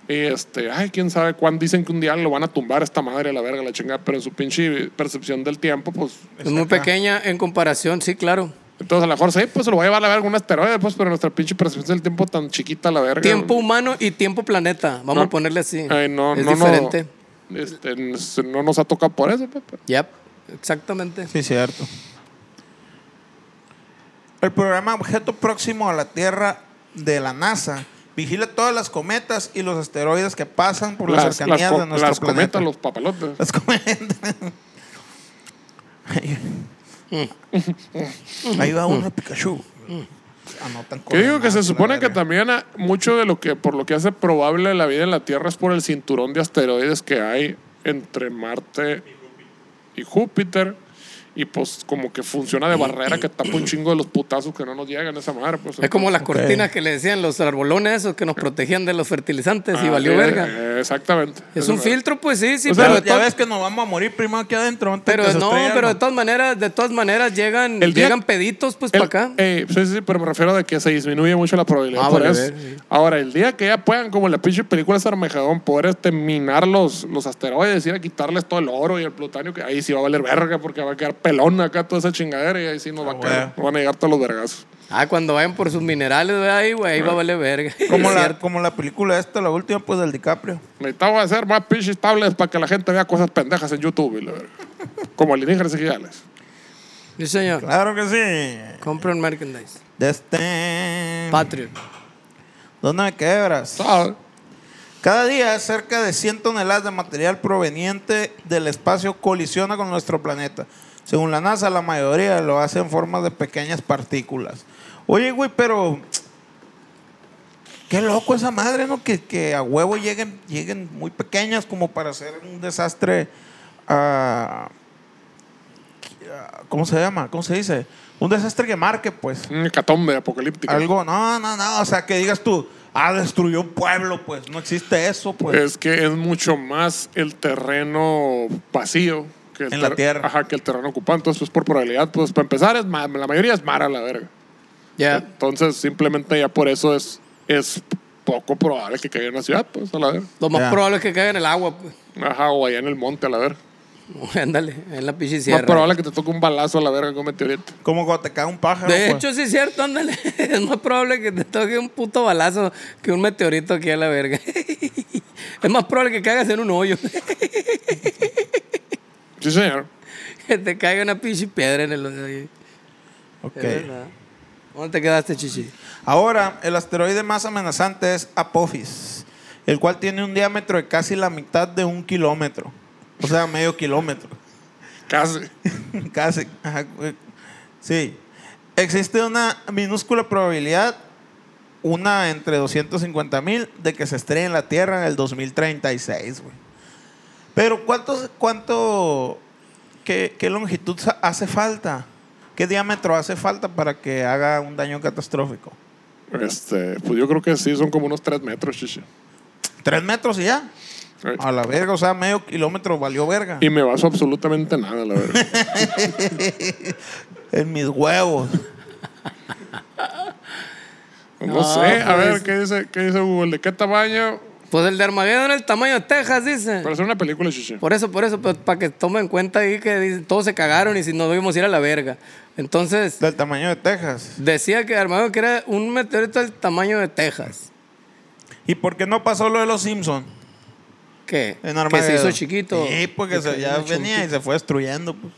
Y este, ay, quién sabe cuándo dicen que un día lo van a tumbar esta madre a la verga, la chingada, pero en su pinche percepción del tiempo, pues. es muy pequeña en comparación, sí, claro. Entonces a lo mejor sí, pues se lo va a llevar a la verga un asteroide, pues, pero nuestra pinche percepción del tiempo tan chiquita a la verga. Tiempo humano y tiempo planeta. Vamos No. a ponerle así. Ay, no, es no, diferente. No, este, no nos ha tocado por eso, pues, pero- Yep, exactamente. Sí, cierto. El programa Objeto Próximo a la Tierra de la NASA vigila todas las cometas y los asteroides que pasan por las, cercanías de nuestro las planeta. cometas, los papalotes. Las cometas. Ahí va uno Pikachu. Anotan Que digo que se supone que también ah, mucho de lo que, por lo que hace probable la vida en la Tierra es por el cinturón de asteroides que hay entre Marte y Júpiter. Y pues como que funciona de barrera que tapa un chingo de los putazos que no nos llegan a esa madre. Pues, Es como las Ok. cortinas que le decían los arbolones esos que nos protegían de los fertilizantes y Ah, valió eh, verga. eh, exactamente. Es un filtro, pues sí, sí, O sea, pero, de ya ves que nos vamos a morir primero aquí adentro. antes pero que no, pero de todas maneras, de todas maneras llegan, El día- llegan peditos pues El- para acá. eh, sí, sí, pero me refiero a que se disminuye mucho la probabilidad Ah, por vale, eso. ver, sí. Ahora, el día que ya puedan, como en la pinche película de Armagedón, poder este, minar los, los asteroides, ir a quitarles todo el oro y el plutonio, que ahí sí va a valer verga porque va a quedar pelón acá toda esa chingadera y ahí sí nos va a Ah, caer, bueno. nos van a llegar todos los vergazos. Ah, cuando vayan por sus minerales, ve ahí, güey, ahí va a valer verga. <laughs> Como la, como la película esta, la última, pues del DiCaprio. Necesitamos hacer más pinches tablets para que la gente vea cosas pendejas en YouTube y la verga. Como alienígenas digitales. Sí, señor. Claro que sí. Compren merchandise. De este... Patreon. ¿Dónde me quebras? ¿Sabes? Cada día cerca de 100 toneladas de material proveniente del espacio colisiona con nuestro planeta. Según la NASA, la mayoría lo hace en forma de pequeñas partículas. Oye, güey, pero... Qué loco esa madre, ¿no? Que, que a huevo lleguen, lleguen muy pequeñas como para hacer un desastre... ah, ¿Cómo se llama? ¿Cómo se dice? Un desastre que marque, pues. Un hecatombe apocalíptica. Algo, no, no, no, o sea, que digas tú, ah, destruyó un pueblo, pues, no existe eso, pues. Es que es mucho más el terreno vacío que el En la tierra. Ajá, que el terreno ocupado. Entonces, pues por probabilidad, pues para empezar, es ma- la mayoría es mara la verga. Ya. Entonces, simplemente ya por eso es, es poco probable que caiga en la ciudad, pues a la verga. Lo más Ya. probable es que caiga en el agua, pues. Ajá, o allá en el monte a la verga. <laughs> Ándale, en la pinche Más sierra. probable que te toque un balazo a la verga con un meteorito. Como cuando te cae un pájaro. De pues. hecho, sí es cierto, ándale. <laughs> Es más probable que te toque un puto balazo que un meteorito aquí a la verga. <laughs> Es más probable que caigas en un hoyo. Sí, señor. <laughs> Que te caiga una pinche piedra en el ahí. Ok. ¿Dónde te quedaste, chichi? Ahora, el asteroide más amenazante es Apophis, el cual tiene un diámetro de casi la mitad de un kilómetro. O sea, medio kilómetro. <laughs> Casi. <laughs> Casi. ajá, Sí. existe una minúscula probabilidad, una entre 250 mil, de que se estrelle en la Tierra en el 2036, güey. Pero ¿cuánto, cuánto, qué, qué longitud hace falta? ¿Qué diámetro hace falta para que haga un daño catastrófico? Este, pues yo creo que sí, son como unos 3 metros, chichi. ¿Tres metros y ya? A la verga, o sea, medio kilómetro valió verga. Y me baso absolutamente nada, la verdad. <laughs> En mis huevos. No, No, sé, a pues. ver, ¿qué dice, ¿qué dice Google? ¿De qué tamaño? Pues el de Armageddon es el tamaño de Texas, dice. Para hacer una película, chichi. Por eso, por eso, para que tomen en cuenta ahí que dicen, todos se cagaron y si nos debimos ir a la verga. Entonces, Del tamaño de Texas. decía que Armageddon que era un meteorito del tamaño de Texas. ¿Y por qué no pasó lo de los Simpsons? ¿Qué? En que Armageddon. se hizo chiquito. Sí, porque Que se, ya venía y se fue destruyendo. Pues.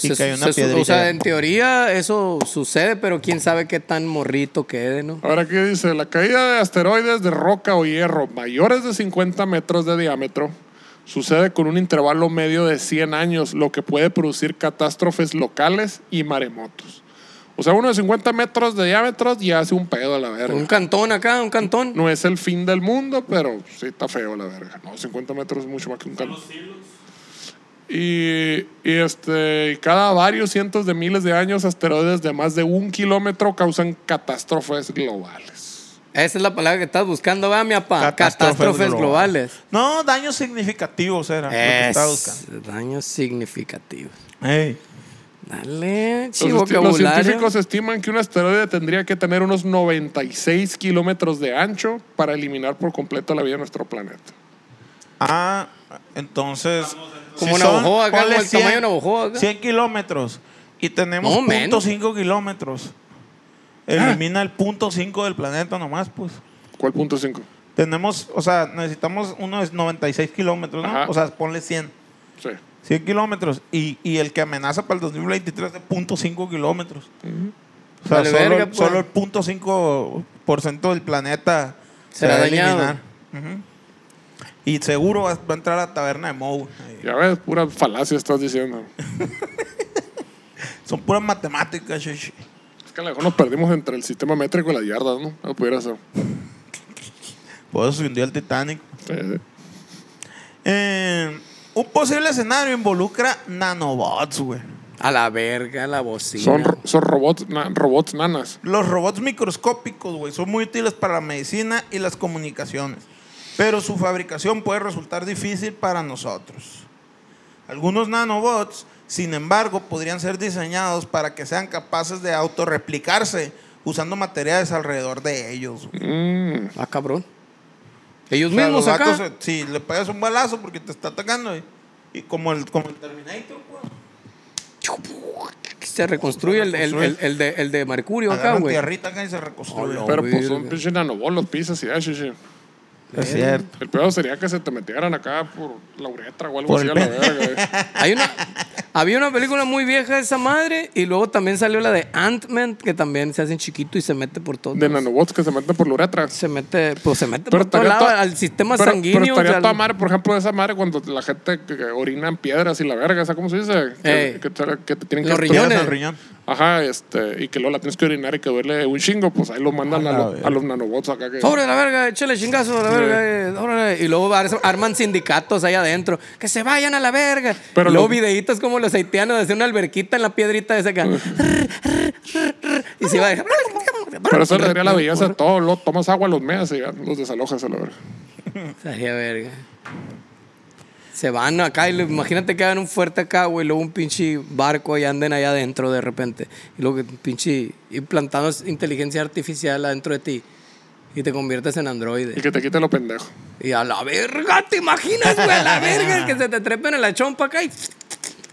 Pues y se- cayó una se-. O sea, en teoría eso sucede, pero quién sabe qué tan morrito quede, ¿no? Ahora aquí dice, la caída de asteroides de roca o hierro mayores de 50 metros de diámetro sucede con un intervalo medio de 100 años, lo que puede producir catástrofes locales y maremotos. O sea, uno de 50 metros de diámetro ya hace un pedo a la verga. Un cantón acá, un cantón. No es el fin del mundo, pero sí está feo la verga. No, 50 metros es mucho más que un cantón. Y, y, este, cada varios cientos de miles de años, asteroides de más de un kilómetro causan catástrofes globales. Esa es la palabra que estás buscando, va, mi papá. Catástrofes Catástrofes, globales. globales. No, daños significativos era lo que estaba buscando. Es daños significativos. Ey. Dale, Los, chivo los vocabulario. científicos estiman que un asteroide tendría que tener unos 96 kilómetros de ancho para eliminar por completo la vida de nuestro planeta. Ah, entonces. Como si Navajoa acá, ponle como el tamaño de Navajoa acá. 100 kilómetros y tenemos No, punto menos. 5 kilómetros. Elimina el punto 5 del planeta nomás, pues. ¿Cuál punto 5? Tenemos, o sea, necesitamos unos 96 kilómetros, ¿no? Ajá. O sea, ponle 100. Sí. 100 kilómetros. Y, y el que amenaza para el 2023 es de punto 5 kilómetros. O sea, Vale, solo, verga, pues. solo el punto 5% del planeta se Será va a eliminar. Ujú. Y seguro va, a entrar a la taberna de Moe. Ya ves, pura falacia estás diciendo. Son puras matemáticas, shishi. Es que a lo mejor nos perdimos entre el sistema métrico y las yardas, ¿no? No pudiera ser. Por eso se hundió el Titanic. Sí, sí. Eh, un posible escenario involucra nanobots, güey. A la verga, la bocina. Son robots, na- robots nanas. Los robots microscópicos, güey, son muy útiles para la medicina y las comunicaciones. Pero su fabricación puede resultar difícil para nosotros. Algunos nanobots, sin embargo, podrían ser diseñados para que sean capaces de autorreplicarse usando materiales alrededor de ellos. Mm, Ah, cabrón. Ellos O sea, mismos acá. vatos, eh, si le pegas un balazo porque te está atacando, y, y como, el, como el Terminator, pues, Se reconstruye el, el, el, el de, el de Mercurio acá, güey. tierrita acá y se reconstruye. Hola. pero pues son pinches nanobots los pisas y ya. Es cierto. El peor sería que se te metieran acá por la uretra o algo Por así el a la verga. <laughs> Hay una, había una película muy vieja de esa madre y luego también salió la de Ant-Man que también se hacen chiquito y se mete por todo. De nanobots que se meten por la uretra. Se mete, pues se mete Pero por todo lado al sistema pero, sanguíneo. Pero estaría o sea, toda madre, por ejemplo, esa madre cuando la gente que, que orina en piedras y la verga, ¿esa cómo se dice? Que, te, que te tienen Los que riñones. Al riñón. Ajá, este, y que luego la tienes que orinar y que duele un chingo, pues ahí lo mandan A a, lo- a los nanobots acá que. Sobre la verga, échale chingazo a la verga. eh, órale. Y luego ar- arman sindicatos ahí adentro. Que se vayan a la verga. Pero y luego lo- videitos como los haitianos de hacer una alberquita en la piedrita esa acá. y se va. Pero eso le daría la belleza a todo. Lo, tomas agua, los meas y ya los desalojas a la verga. Estaría verga. Se van acá y lo- imagínate que hagan un fuerte acá, güey, y luego un pinche barco y anden allá adentro de repente. Y luego que pinche implantando inteligencia artificial adentro de ti. Y te conviertes en Y androide. que te quite lo pendejo. Y a la verga, ¿te imaginas, güey? A la verga, que se te trepen en la chompa acá y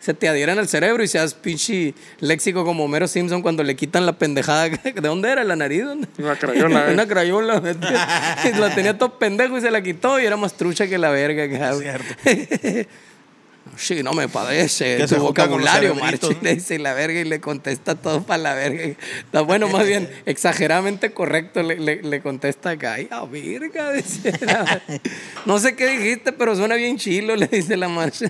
se te adhieran al cerebro y seas pinche léxico como Homero Simpson cuando le quitan la pendejada. <laughs> ¿De dónde era? ¿La nariz? ¿Dónde? Una crayola, <laughs> eh. Una crayola. <laughs> la tenía todo pendejo y se la quitó y era más trucha que la verga. cabrón. Sí, no me parece. Que tu vocabulario, Marchi. Le <laughs> dice la verga y le contesta todo para la verga. Está bueno, más bien, <laughs> exageradamente correcto le, le, le contesta acá. Ay, a verga, dice. la- No sé qué dijiste, pero suena bien chilo, le dice la marcha.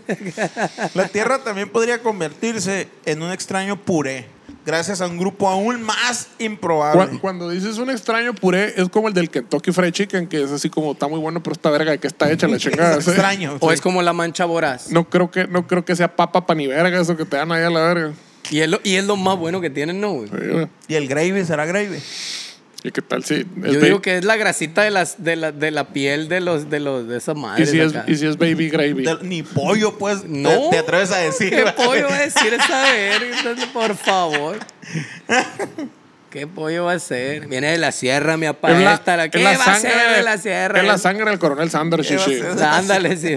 La Tierra también podría convertirse en un extraño puré gracias a un grupo aún más improbable. Cuando dices un extraño puré, es como el del Kentucky Fried Chicken, que es así como está muy bueno, pero esta verga de que está hecha la <laughs> chingada. Es ¿sí? extraño. O sí. es como la mancha voraz. No creo que, no creo que sea papa pa ni verga eso que te dan ahí a la verga. Y es, lo, y es lo más bueno que tienen, ¿no, güey? Sí, güey. Y el gravy será gravy. ¿Y qué tal si es Yo digo que es la grasita de, las, de, la, de la piel de los de los de esas y madres. si es, acá. y si es baby <laughs> gravy? Del- ni pollo, pues. No. Te, te atreves a decir. ¿Qué pollo va a decir esa verga? Entonces, Por favor. ¿Qué pollo va a ser? Viene de la sierra, mi papá. Es la- esta, la- es ¿Qué la va a sangre ser de la sierra? Es la sangre del coronel Sanders, ¿Qué chichi. ser? Ándale, sí.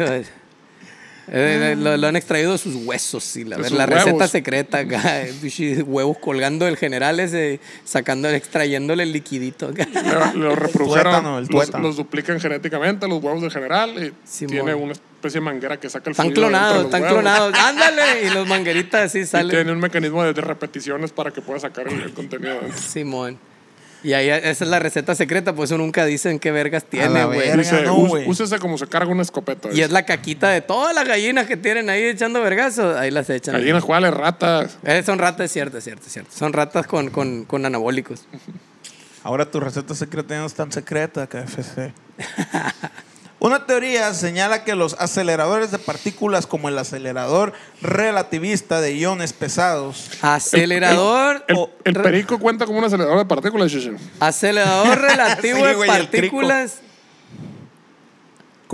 Eh, lo, lo han extraído de sus huesos, sí, la, De ver, sus la receta secreta acá, <laughs> eh, huevos colgando del general ese, sacando, extrayéndole el liquidito acá. Lo, lo <laughs> reprodujeron, tuétano, el los, duplican genéticamente, los huevos del general, y Simón. tiene una especie de manguera que saca el Están clonados, están huevos. clonados. Ándale, y los mangueritas así Y salen. tiene un mecanismo de, de repeticiones para que pueda sacar el, el contenido. Simón. Y ahí esa es la receta secreta, pues eso nunca dicen qué vergas tiene, güey. no, como se carga una escopeta. Y es la caquita de todas las gallinas que tienen ahí echando vergazos, ahí las echan. Gallinas, cuáles, ratas. Eh, son ratas, es cierto, es cierto, es cierto. Son ratas con, con, con anabólicos. Ahora tu receta secreta ya no es tan secreta, KFC. <laughs> Una teoría señala que los aceleradores de partículas, como el acelerador relativista de iones pesados, Acelerador. El, perico cuenta como un acelerador de partículas. Acelerador <laughs> relativo Sí, de güey, partículas.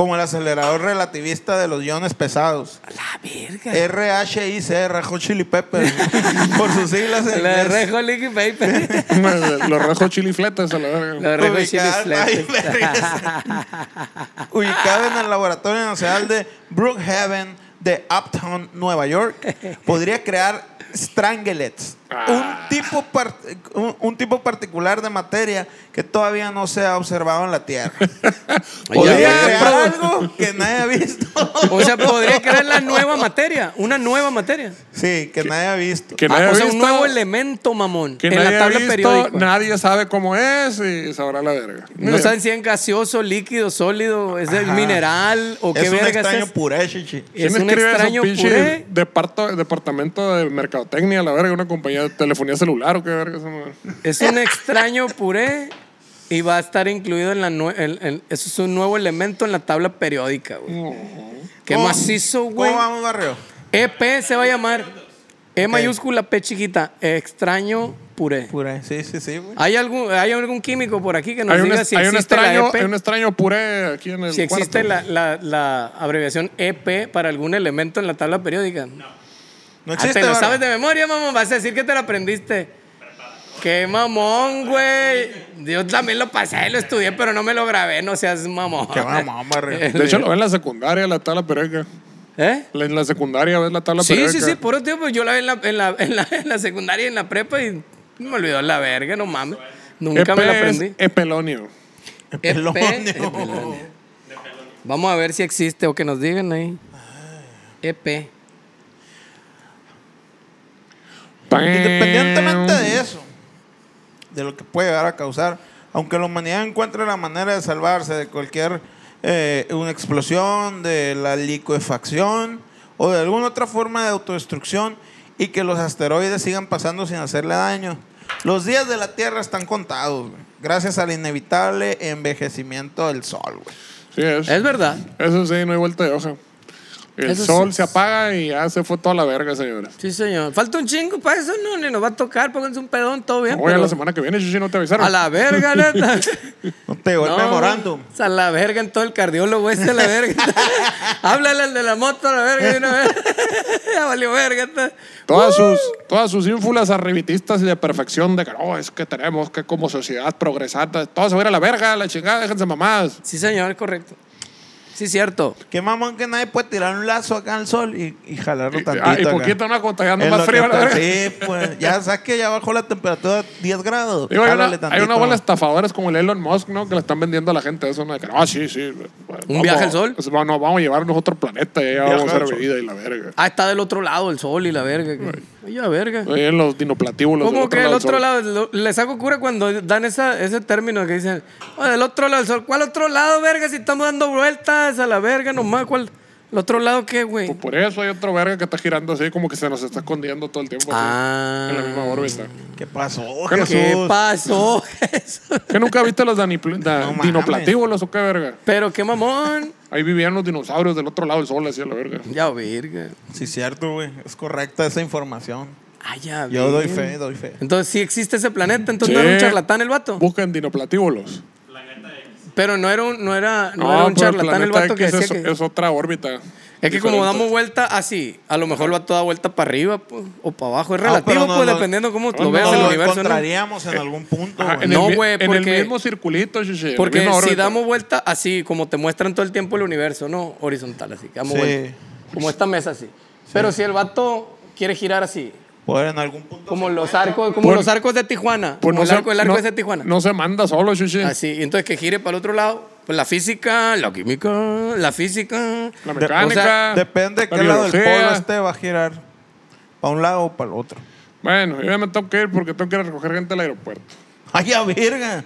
Como el acelerador relativista de los iones pesados, La verga. RHIC, Rajo Chili Pepper, <laughs> por sus siglas en rejo liqui paper. <laughs> Los rojos chili fletes a la verga. La rejo chili vergas. <laughs> ubicado en el Laboratorio Nacional de Brookhaven de Uptown, Nueva York, podría crear stranglets, un, tipo un, un tipo particular de materia que todavía no se ha observado en la Tierra. <laughs> <laughs> Podría crear algo que nadie ha visto. <laughs> O sea, podría crear la nueva materia. Una nueva materia. Sí, que nadie ha visto. Que Ah, nadie o ha sea, visto, un nuevo elemento, mamón. que en nadie la ha tabla visto, periódica. nadie sabe cómo es y sabrá la verga. No saben si es gaseoso, líquido, sólido, es Ajá. mineral o qué es un vergas extraño es. puré, chichi. Es ¿Quién un escribe eso? extraño Pinche puré. departamento de mercadotecnia, la verga, una compañía telefonía celular o qué verga. esa madre? Es un extraño puré y va a estar incluido en la nue- en- en- eso es un nuevo elemento en la tabla periódica, güey. Qué ¿Cómo- macizo, güey. ¿Cómo vamos, barrio? EP se va a llamar. E mayúscula, P chiquita. Extraño puré. Puré, sí, sí, sí, güey. ¿Hay algún, ¿Hay algún químico por aquí que nos Hay un, diga es- si hay un existe extraño, la EP? hay un extraño puré aquí en el si existe cuarto. la, la- la abreviación EP para algún elemento en la tabla periódica. No Ah, existe, te lo sabes de memoria, mamón. Vas a decir que te lo aprendiste. Qué mamón, güey. Yo también lo pasé, lo estudié, pero no me lo grabé. No seas mamón. Qué mamón, barrio. <laughs> De hecho, lo ven en la secundaria, la tabla periódica. ¿Eh? En la secundaria ves la tabla Sí, periódica. sí, sí, puro tiempo. Yo la vi en la, en, la, en, la, en la secundaria y en la prepa y me olvidó la verga, no mames. Nunca me la es aprendí. epelonio. Pelonio. EP. Epelonio. Vamos a ver si existe o que nos digan ahí. EP. Independientemente de eso, de lo que puede llegar a causar, aunque la humanidad encuentre la manera de salvarse de cualquier eh, una explosión, de la licuefacción o de alguna otra forma de autodestrucción y que los asteroides sigan pasando sin hacerle daño, los días de la Tierra están contados, güey, gracias al inevitable envejecimiento del Sol. güey. Sí, es. Es verdad. Eso sí, no hay vuelta de hoja. El Eso sol sí. se apaga y ya se fue toda la verga, señores. Sí, señor. Falta un chingo para eso, no, ni nos va a tocar, pónganse un pedón, todo bien. Oye, pero la semana que viene, Chichi, no te avisaron. A la verga, <laughs> neta. No te el No, memorándum. o sea, a la verga en todo el cardiólogo ese, a la verga. <laughs> Háblale al de la moto, a la verga, de una vez. <laughs> ya valió verga. está. Todas sus, todas sus ínfulas arribitistas y de perfección de que no, es que tenemos que como sociedad progresar, todo se va a ir a la verga, a la chingada, déjense mamadas. Sí, señor, correcto. Sí, cierto. Qué mamón que nadie puede tirar un lazo acá al sol y, y jalarlo Y, tantito. ah, y acá. poquito no contagiando Es más que frío. está-. Sí, pues ya sabes que ya bajó la temperatura a 10 grados. Digo, hay, una, hay una bola de estafadores como el Elon Musk, ¿no? Que le están vendiendo a la gente eso, ¿no? Que, ah, sí, sí. ¿Un viaje al sol? Pues, vamos, vamos a llevarnos a otro planeta y vamos a hacer vida y la verga. Ah, está del otro lado el sol y la verga. Oye, la verga. Ahí en los dinoplatíbulos. ¿Cómo que del del otro lado? Lo- Les hago cura cuando dan esa, ese término que dicen, "Oh, del otro lado del sol. ¿Cuál otro lado, verga? Si estamos dando vueltas a la verga nomás, ¿cuál? ¿El otro lado qué, güey? Pues por eso hay otro verga que está girando así, como que se nos está escondiendo todo el tiempo. así, Ah. En la misma órbita. ¿Qué pasó, ¿Qué Jesús? ¿Qué pasó? <laughs> Jesús? ¿Qué nunca viste los danipl- da- No o qué verga? Pero qué mamón. Ahí vivían los dinosaurios del otro lado del sol, así a la verga. Ya, verga. Sí, cierto, güey. Es correcta esa información. Ah, ya, Yo doy fe, doy fe. Entonces sí existe ese planeta, entonces Sí. no era un charlatán el vato. Buscan dinoplatíbulos. Pero no era un, no era, no era un charlatán el planeta vato que decía es, que... es otra órbita. Es que como Diferente. damos vuelta así, a lo mejor el vato da vuelta para arriba pues, o para abajo. Es Ah, relativo, pero no, pues, no, dependiendo cómo no, lo veas no, en el lo universo, ¿no? encontraríamos en algún punto, Ajá, güey. en No, el, güey, En el porque- mismo circulito, sí, sí, la Porque si órbita. damos vuelta así, como te muestran todo el tiempo el universo, ¿no? Horizontal, así. que damos Sí. vuelta. Como esta mesa, así. Pero si el vato quiere girar así, Poder en algún punto. como se los arcos, como los arcos de Tijuana. Pues como el se- arco, el arco no- es de Tijuana. No se manda solo, Shishi. Así, y entonces que gire para el otro lado. Pues la física, la química, la física. La De- mecánica. o sea, depende de qué lado del polo esté, va a girar. Para un lado o para el otro. Bueno, yo ya me tengo que ir porque tengo que ir a recoger gente al aeropuerto. ¡Ay, a verga!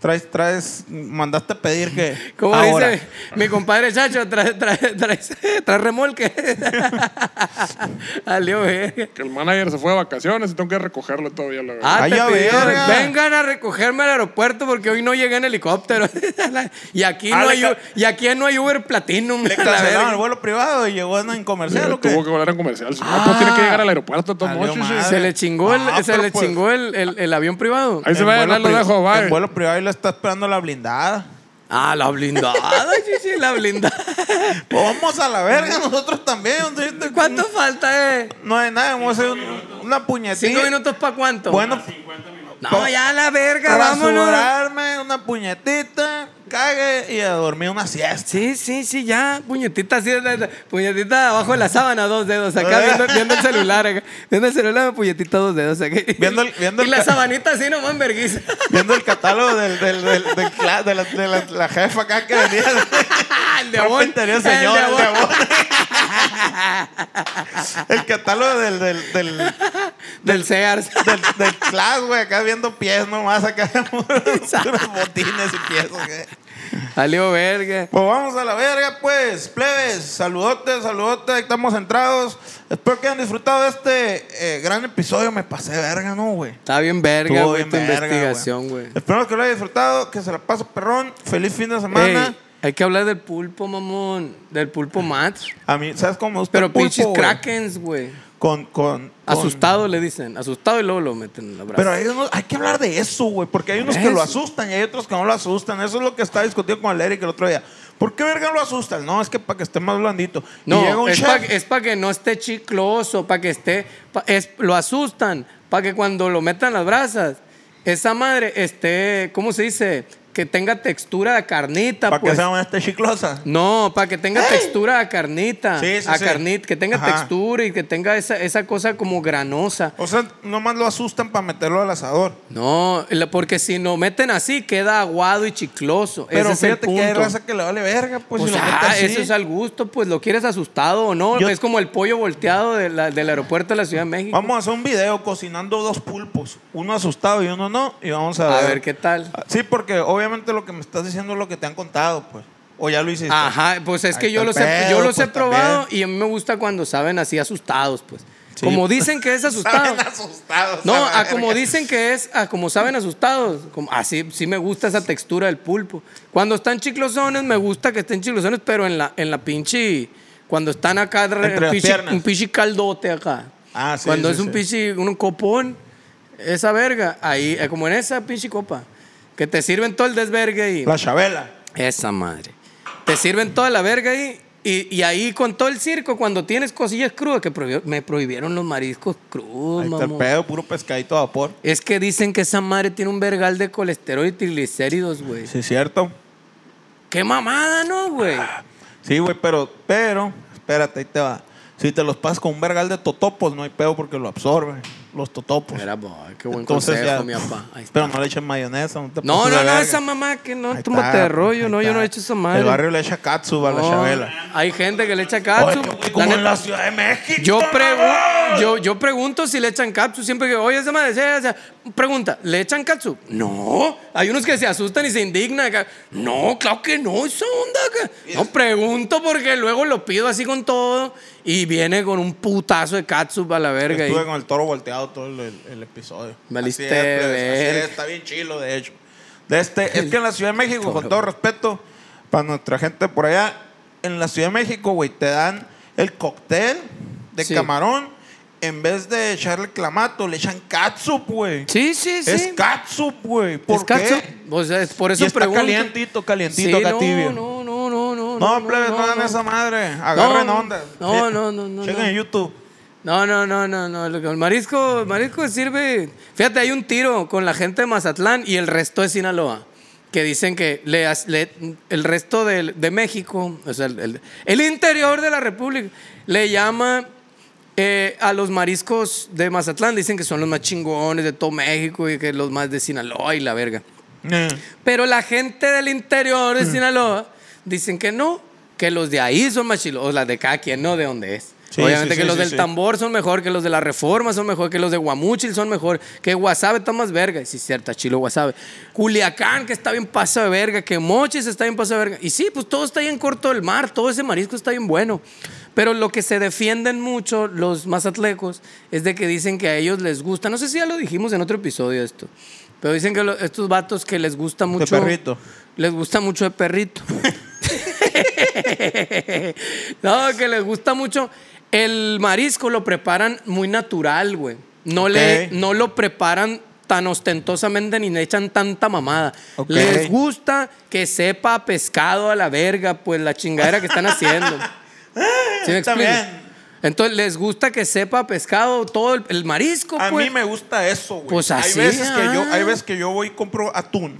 Traes, traes, mandaste a pedir que. <laughs> Como ahora. dice mi compadre Chacho, trae, trae, trae, trae remolque. <laughs> Alió. Que el manager se fue de vacaciones y tengo que recogerlo todavía. La. Ah, Ay, te a pidieron, verga. vengan a recogerme al aeropuerto porque hoy no llegué en helicóptero. <laughs> y, aquí Ah, no le hay, y aquí no hay Uber Platinum. Le cancelaron el vuelo privado y llegó en comercial o qué? Tuvo que volar en comercial. Si no, pues tiene que llegar al aeropuerto. Se le chingó el, Ah, se le pues- chingó el, el- el avión privado. Ahí se va, vuelo ahí lo dejo. En vuelo privado y está esperando la blindada. Ah, la blindada, sí, sí, la blindada. Pues vamos a la verga nosotros también. ¿Cuánto falta, eh? No hay nada, vamos a hacer un- una puñetita. ¿Cinco minutos para cuánto? Bueno, no, ya la verga, vámonos. rasurarme, una puñetita, cague y a dormir una siesta. Sí, sí, sí, ya. Puñetita así, puñetita abajo de la sábana, dos dedos. Acá viendo, viendo el celular. acá. Viendo el celular, puñetita, dos dedos. Acá. Viendo el- viendo y el la sabanita así nomás en vergüenza. Viendo el catálogo del, del, del, del de, la, de la- la jefa acá que venía. <laughs> el de Avon. interior, señor, El el de Avon. <laughs> El catálogo del, del, del, Del Sears. <laughs> del, del class, güey, acá viendo pies nomás, acá <laughs> puros botines y pies. ok. Salió verga. Pues vamos a la verga, pues, plebes. Saludotes, saludotes, ahí estamos entrados. Espero que hayan disfrutado de este eh, gran episodio. Me pasé verga, ¿no, güey? Está bien verga, güey, tu verga, investigación, güey. Espero que lo hayan disfrutado, que se la pase perrón. Feliz fin de semana. Ey, hay que hablar del pulpo, mamón. Del pulpo Max. A mí, ¿sabes cómo me gusta Pero el pulpo, pinches güey? krakens, güey. Con, con, con- Asustado le dicen. Asustado y luego lo meten en la brasa. Pero hay, unos- hay que hablar de eso, güey, porque hay unos que Eso. lo asustan y hay otros que no lo asustan. Eso es lo que estaba discutiendo con el Eric el otro día. ¿Por qué verga lo asustan? No, es que para que esté más blandito. No, es para que no esté chicloso, para que esté. pa- es, lo asustan, para que cuando lo metan las brasas, esa madre esté, ¿cómo se dice? Que tenga textura de carnita, para pues. que sea esté chiclosa. No, para que tenga textura a carnita. Sí, sí, a sí. carnita, que tenga Ajá. textura y que tenga esa, esa cosa como granosa. O sea, nomás lo asustan para meterlo al asador. No, porque si lo meten así, queda aguado y chicloso. Pero Ese es el fíjate que hay raza que le vale verga, pues, Pues si ah, así. eso es al gusto, pues lo quieres asustado o no. Yo- es como el pollo volteado de la- del aeropuerto de la Ciudad de México. Vamos a hacer un video cocinando dos pulpos. Uno asustado y uno no. Y vamos a a ver. ver qué tal. Sí, porque obviamente lo que me estás diciendo es lo que te han contado, pues. O ya lo hiciste. Ajá, pues es que yo los, he, pedo, yo los pues, he probado también. y a mí me gusta cuando saben así asustados, pues. Sí. Como dicen que es <laughs> asustado. Saben asustados. No, a la a como dicen que es, a como saben asustados. Como, así sí me gusta esa textura del pulpo. Cuando están chiclosones, me gusta que estén chiclosones, pero en la, en la pinche. Cuando están acá, pinche- piernas. un pinche caldote acá. Ah, sí, Cuando sí, es un sí. pinche, un copón, esa verga, ahí, eh, como en esa pinche copa, que te sirven todo el desvergue y. La chabela. Esa madre. Te sirven toda la verga ahí. Y, y ahí con todo el circo, cuando tienes cosillas crudas, que prohibió- me prohibieron los mariscos crudos, Ahí está el mamón. pedo, puro pescadito a vapor. Es que dicen que esa madre tiene un vergal de colesterol y triglicéridos, güey. Sí, es cierto. Qué mamada, ¿no, güey? Sí, güey, pero, pero, espérate, ahí te va. Si te los pasas con un vergal de totopos, no hay pedo porque lo absorbe. Los totopos. Era, boy, qué buen Entonces consejo, ya- mi papá. Ahí está. Pero no le echen mayonesa, no te No, no, no, esa mamá que no, está, de rollo, no, yo no he hecho esa madre. El barrio le echa katsu a la No, chabela. Hay gente que le echa katsu. Oye, como en la Ciudad de México. Yo, pregu- yo, yo pregunto si le echan capsu siempre que, oye, esa madre, o sea, pregunta, ¿le echan katsu? No. Hay unos que se asustan y se indignan. No, claro que no, esa onda. No, pregunto porque luego lo pido así con todo y viene con un putazo de katsu a la verga. Estuve y- con el toro volteado todo el, el- el episodio. Valiste Así es, plebes, así verga. es, está bien chilo, de hecho. De este, es que en la Ciudad de México, con todo respeto, para nuestra gente por allá, en la Ciudad de México, güey, te dan el cóctel de Sí. camarón. En vez de echarle clamato, le echan catsup, güey. Sí, sí, sí. Es catsup, güey. ¿Por Es qué? O sea, es por eso y está pregunto. calientito, calientito, Sí, acá no, tibio. no, no, no, no. No, plebes, no, hagan esa madre. Agarren No, onda. no, no, no, no, Chequen no. en YouTube. No, no, no, no, no. El marisco, el marisco sirve. Fíjate, hay un tiro con la gente de Mazatlán y el resto de Sinaloa. Que dicen que le, le- el resto del- de, México, o sea, el, el- el interior de la República, le llama eh, a los mariscos de Mazatlán. Dicen que son los más chingones de todo México y que los más de Sinaloa y la verga. Eh. Pero la gente del interior de Sinaloa dicen que no, que los de ahí son más chilos, o las de cada quien, no de dónde es. Sí, Obviamente sí, que sí, los del tambor son mejor, que los de la reforma son mejor, que los de Guamuchil son mejor, que Guasave está más verga. Sí, cierto, chilo Guasave. Culiacán, que está bien paso de verga, que Mochis está bien paso de verga. Y sí, pues todo está ahí en corto del mar, todo ese marisco está bien bueno. Pero lo que se defienden mucho los mazatlecos es de que dicen que a ellos les gusta, no sé si ya lo dijimos en otro episodio esto, pero dicen que lo- estos vatos que les gusta mucho... perrito. Les gusta mucho de perrito. <laughs> <laughs> no, que les gusta mucho. El marisco lo preparan muy natural, güey. No, le, no lo preparan tan ostentosamente ni le echan tanta mamada. Les gusta que sepa pescado a la verga, pues la chingadera que están haciendo. <laughs> ¿Sí me Está explico? bien. Entonces les gusta que sepa pescado todo el, el marisco, A pues. mí me gusta eso, güey. Pues hay veces que yo, ah. hay veces que yo voy y compro atún.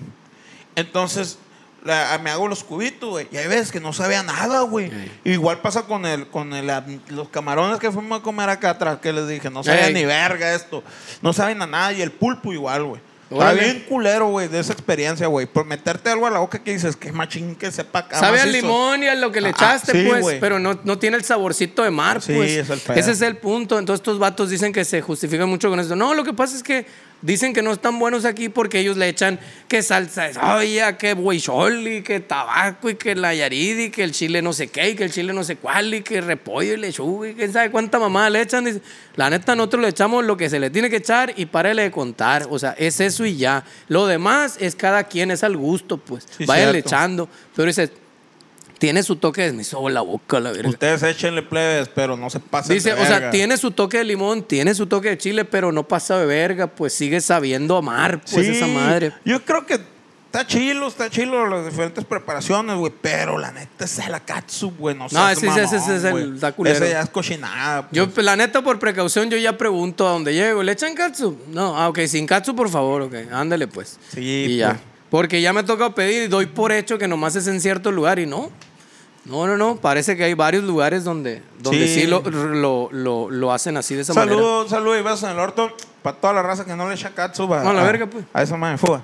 Entonces la- me hago los cubitos, güey. Y hay veces que no sabe a nada, güey. Igual pasa con el, con el, los camarones que fuimos a comer acá atrás, que les dije, no saben ni verga esto. No saben a nada. Y el pulpo igual, güey. Está bien culero, güey, de esa experiencia, güey. Por meterte algo a la boca que dices, que machín que sepa acá Sabe al macizo". limón y a lo que le Ah, echaste, sí, pues, pero no, no tiene el saborcito de mar, Sí, pues. es el. Ese es el punto. Entonces, estos vatos dicen que se justifican mucho con esto. No, lo que pasa es que dicen que no están buenos aquí porque ellos le echan que salsa de soya, que y que tabaco, y que la yaridi, y que el chile no sé qué, y que el chile no sé cuál, y que repollo y lechuga, y quién sabe cuánta mamada le echan. La neta, nosotros le echamos lo que se le tiene que echar y párele de contar. O sea, es eso y ya. Lo demás es cada quien, es al gusto, pues. Sí, Vayan echando. Pero dice, tiene su toque de me hizo la boca, la verga. Ustedes échenle plebes, pero no se pasen Dice, de o sea, verga. tiene su toque de limón, tiene su toque de chile, pero no pasa de verga, pues sigue sabiendo amar, pues Sí, esa madre. Yo creo que está chilo, está chilo las diferentes preparaciones, güey. Pero la neta es la katsu, güey. No, No, ese- ese- ese mamón, es el- está culero. Ese ya es cochinada. pues. Yo, la neta, por precaución, yo ya pregunto a dónde llego. ¿Le echan katsu? No, ah, ok, sin katsu, por favor, ok, ándale, pues. Sí, Y ya. pues. Porque ya me toca pedir y doy por hecho que nomás es en cierto lugar y no. No, no, no. Parece que hay varios lugares donde, donde sí, Sí. lo, lo, lo- lo hacen así de esa manera. Saludos, saludos y besos en el orto para toda la raza que no le echa katsu. va- No, la a- verga, pues. A esa madre, fuga.